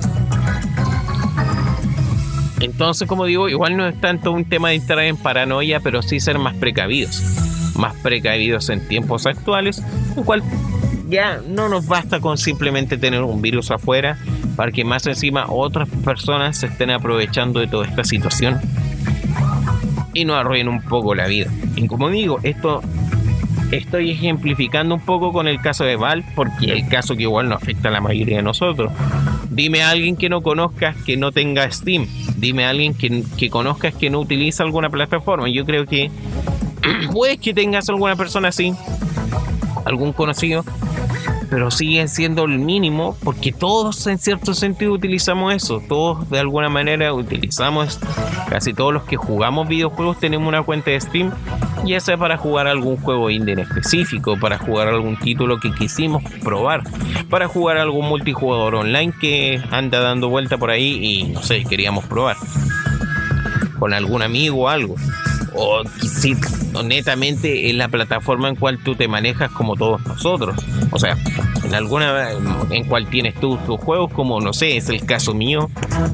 Entonces, como digo, igual no es tanto un tema de entrar en paranoia, pero sí ser más precavidos. Más precavidos en tiempos actuales, en cual ya no nos basta con simplemente tener un virus afuera para que más encima otras personas se estén aprovechando de toda esta situación y nos arruinen un poco la vida. Y como digo, esto estoy ejemplificando un poco con el caso de Valve porque el caso que igual no afecta a la mayoría de nosotros. Dime a alguien que no conozcas que no tenga Steam. Dime a alguien que, que conozcas que no utiliza alguna plataforma. Yo creo que puedes que tengas alguna persona así, algún conocido, pero sigue siendo el mínimo porque todos en cierto sentido utilizamos eso, todos de alguna manera utilizamos, casi todos los que jugamos videojuegos tenemos una cuenta de Steam, ya sea para jugar algún juego indie en específico, para jugar algún título que quisimos probar, para jugar algún multijugador online que anda dando vuelta por ahí y no sé, queríamos probar con algún amigo o algo o si netamente en la plataforma en cual tú te manejas como todos nosotros. O sea, en alguna en cual tienes tú tus juegos, como no sé, es el caso mío,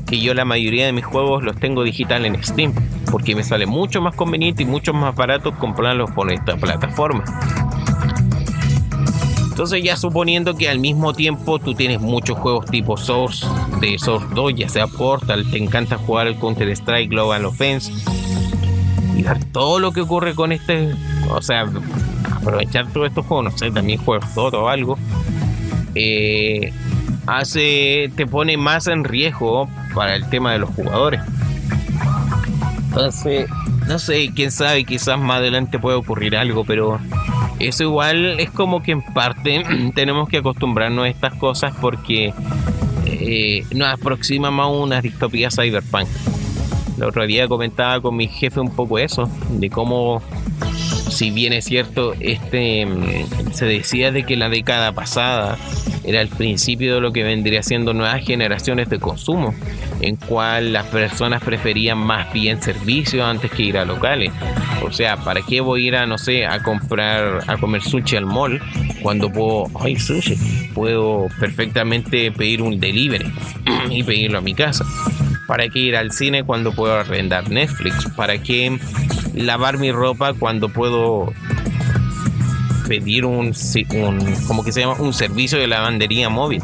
que yo la mayoría de mis juegos los tengo digital en Steam, porque me sale mucho más conveniente y mucho más barato comprarlos por esta plataforma. Entonces ya suponiendo que al mismo tiempo tú tienes muchos juegos tipo Source, de Source 2, ya sea Portal, te encanta jugar el Counter Strike Global Offense, y dar todo lo que ocurre con este, o sea, aprovechar todos estos juegos, no sé, también juegos todo o algo, eh, hace, te pone más en riesgo para el tema de los jugadores. Entonces, no sé, quién sabe, quizás más adelante puede ocurrir algo, pero eso igual es como que en parte tenemos que acostumbrarnos a estas cosas porque eh, nos aproxima más una distopía cyberpunk. El otro día comentaba con mi jefe un poco eso, de cómo, si bien es cierto, este mm, se decía de que la década pasada era el principio de lo que vendría siendo nuevas generaciones de consumo, en cual las personas preferían más bien servicios antes que ir a locales. O sea, ¿para qué voy a ir a, no sé, a comprar, a comer sushi al mall cuando puedo, ay, sushi, puedo perfectamente pedir un delivery y pedirlo a mi casa? ¿Para qué ir al cine cuando puedo arrendar Netflix? ¿Para qué lavar mi ropa cuando puedo pedir un, como que se llama un servicio de lavandería móvil?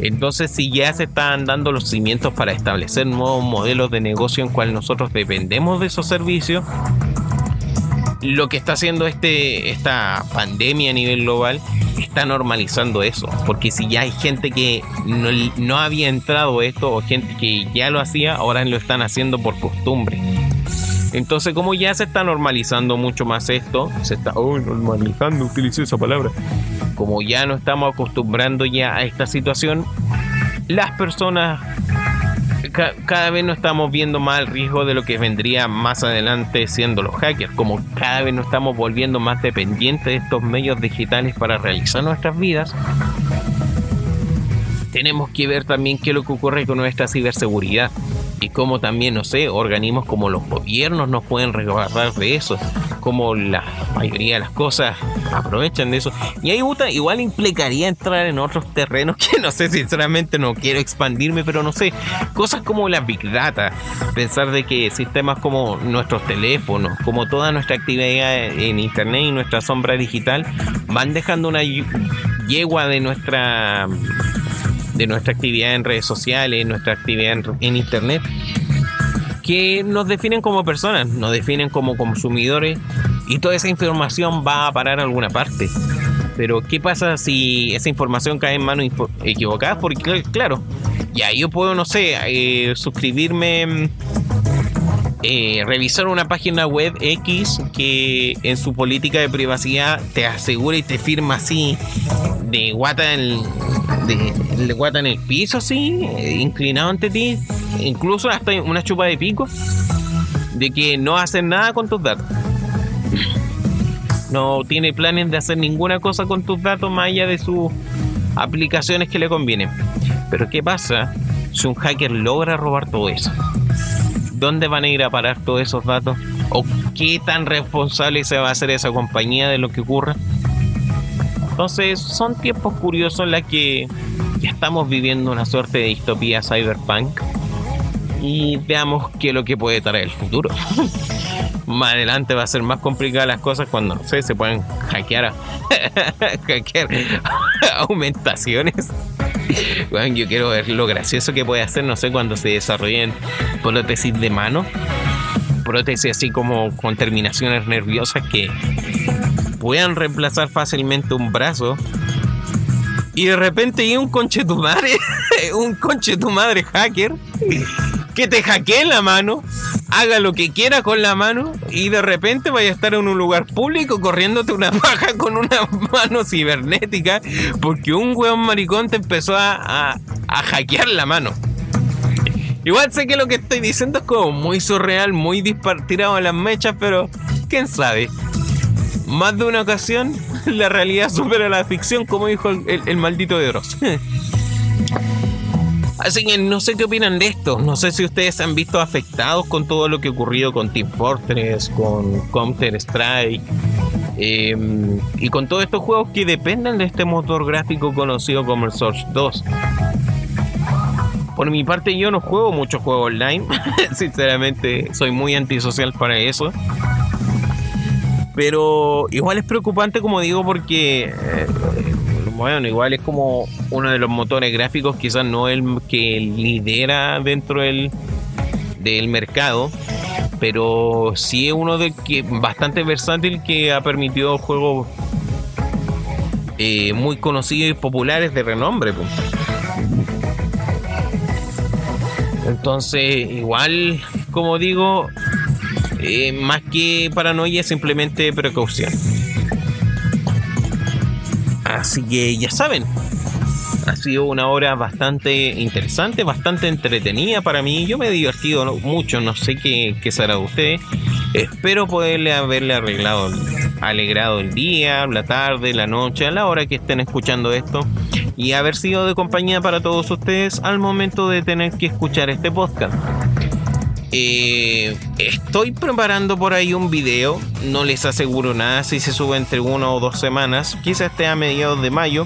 Entonces, si ya se están dando los cimientos para establecer nuevos modelos de negocio en cual nosotros dependemos de esos servicios, lo que está haciendo este, esta pandemia a nivel global está normalizando eso. Porque si ya hay gente que no, no había entrado esto o gente que ya lo hacía, ahora lo están haciendo por costumbre. Entonces, como ya se está normalizando mucho más esto, se está oh, normalizando, utilicé esa palabra. Como ya no estamos acostumbrando ya a esta situación, las personas cada vez no estamos viendo más el riesgo de lo que vendría más adelante siendo los hackers, como cada vez nos estamos volviendo más dependientes de estos medios digitales para realizar nuestras vidas, tenemos que ver también qué es lo que ocurre con nuestra ciberseguridad y cómo también, no sé, organismos como los gobiernos nos pueden resguardar de eso, como la mayoría de las cosas aprovechan de eso. Y ahí igual implicaría entrar en otros terrenos que no sé, sinceramente no quiero expandirme, pero no sé, cosas como la Big Data, pensar de que sistemas como nuestros teléfonos, como toda nuestra actividad en Internet y nuestra sombra digital, van dejando una yegua de nuestra de nuestra actividad en redes sociales, nuestra actividad en, Internet, que nos definen como personas, nos definen como consumidores y toda esa información va a parar a alguna parte. Pero ¿qué pasa si esa información cae en manos equivocadas? Porque claro, ya yo puedo, no sé, eh, suscribirme eh, revisar una página web X que en su política de privacidad te asegura y te firma así de guata en el, de, guata en el piso así, eh, inclinado ante ti, incluso hasta una chupa de pico, de que no hacen nada con tus datos. No tiene planes de hacer ninguna cosa con tus datos más allá de sus aplicaciones que le convienen. Pero ¿qué pasa si un hacker logra robar todo eso? ¿Dónde van a ir a parar todos esos datos? ¿O qué tan responsable se va a hacer esa compañía de lo que ocurra? Entonces son tiempos curiosos en los que ya estamos viviendo una suerte de distopía cyberpunk y veamos qué es lo que puede traer el futuro. más adelante va a ser más complicadas las cosas cuando, no sé, se pueden hackear, hackear aumentaciones. Bueno, yo quiero ver lo gracioso que puede hacer, no sé, cuando se desarrollen prótesis de mano, prótesis así como con terminaciones nerviosas que puedan reemplazar fácilmente un brazo. Y de repente hay un conche tu madre, un conche tu madre hacker que te hackee la mano, haga lo que quiera con la mano y de repente vaya a estar en un lugar público corriéndote una paja con una mano cibernética porque un weón maricón te empezó a, a, hackear la mano. Igual sé que lo que estoy diciendo es como muy surreal, muy dispartirado en las mechas, pero quién sabe. Más de una ocasión, la realidad supera la ficción, como dijo el, maldito de Dross. Así que no sé qué opinan de esto. No sé si ustedes se han visto afectados con todo lo que ha ocurrido con Team Fortress, con Counter Strike em, y con todos estos juegos que dependen de este motor gráfico conocido como el Source 2. Por mi parte yo no juego mucho juego online. Sinceramente soy muy antisocial para eso. Pero igual es preocupante como digo porque eh, bueno, igual es como uno de los motores gráficos, quizás no el que lidera dentro del, del mercado, pero sí es uno de que bastante versátil que ha permitido juegos eh, muy conocidos y populares de renombre. Entonces, igual, como digo, eh, más que paranoia, simplemente precaución. Así que ya saben, ha sido una hora bastante interesante, bastante entretenida para mí. Yo me he divertido mucho, no sé qué, qué será de ustedes. Espero poderle haberle arreglado, alegrado el día, la tarde, la noche, a la hora que estén escuchando esto. Y haber sido de compañía para todos ustedes al momento de tener que escuchar este podcast. Eh, estoy preparando por ahí un video, no les aseguro nada si se sube entre una o dos semanas, quizás esté a mediados de mayo,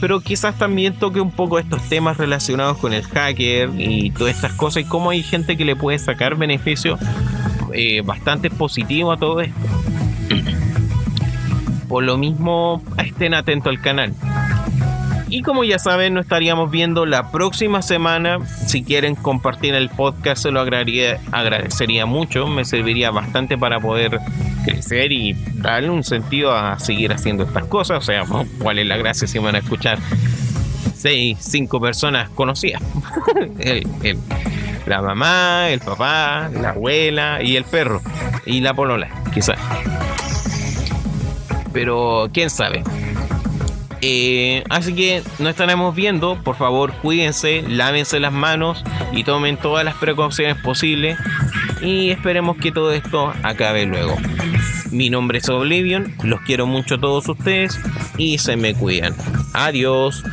pero quizás también toque un poco estos temas relacionados con el hacker y todas estas cosas y cómo hay gente que le puede sacar beneficio eh, bastante positivo a todo esto. Por lo mismo, estén atentos al canal. Y como ya saben, nos estaríamos viendo la próxima semana. Si quieren compartir el podcast, se lo agradecería mucho. Me serviría bastante para poder crecer y darle un sentido a seguir haciendo estas cosas. O sea, ¿cuál es la gracia si van a escuchar seis, cinco personas conocidas? la mamá, el papá, la abuela y el perro. Y la polola, quizás. Pero quién sabe. Eh, así que nos estaremos viendo. Por favor, cuídense, lávense las manos y tomen todas las precauciones posibles. Y esperemos que todo esto acabe luego. Mi nombre es Oblivion, los quiero mucho a todos ustedes y se me cuidan. Adiós.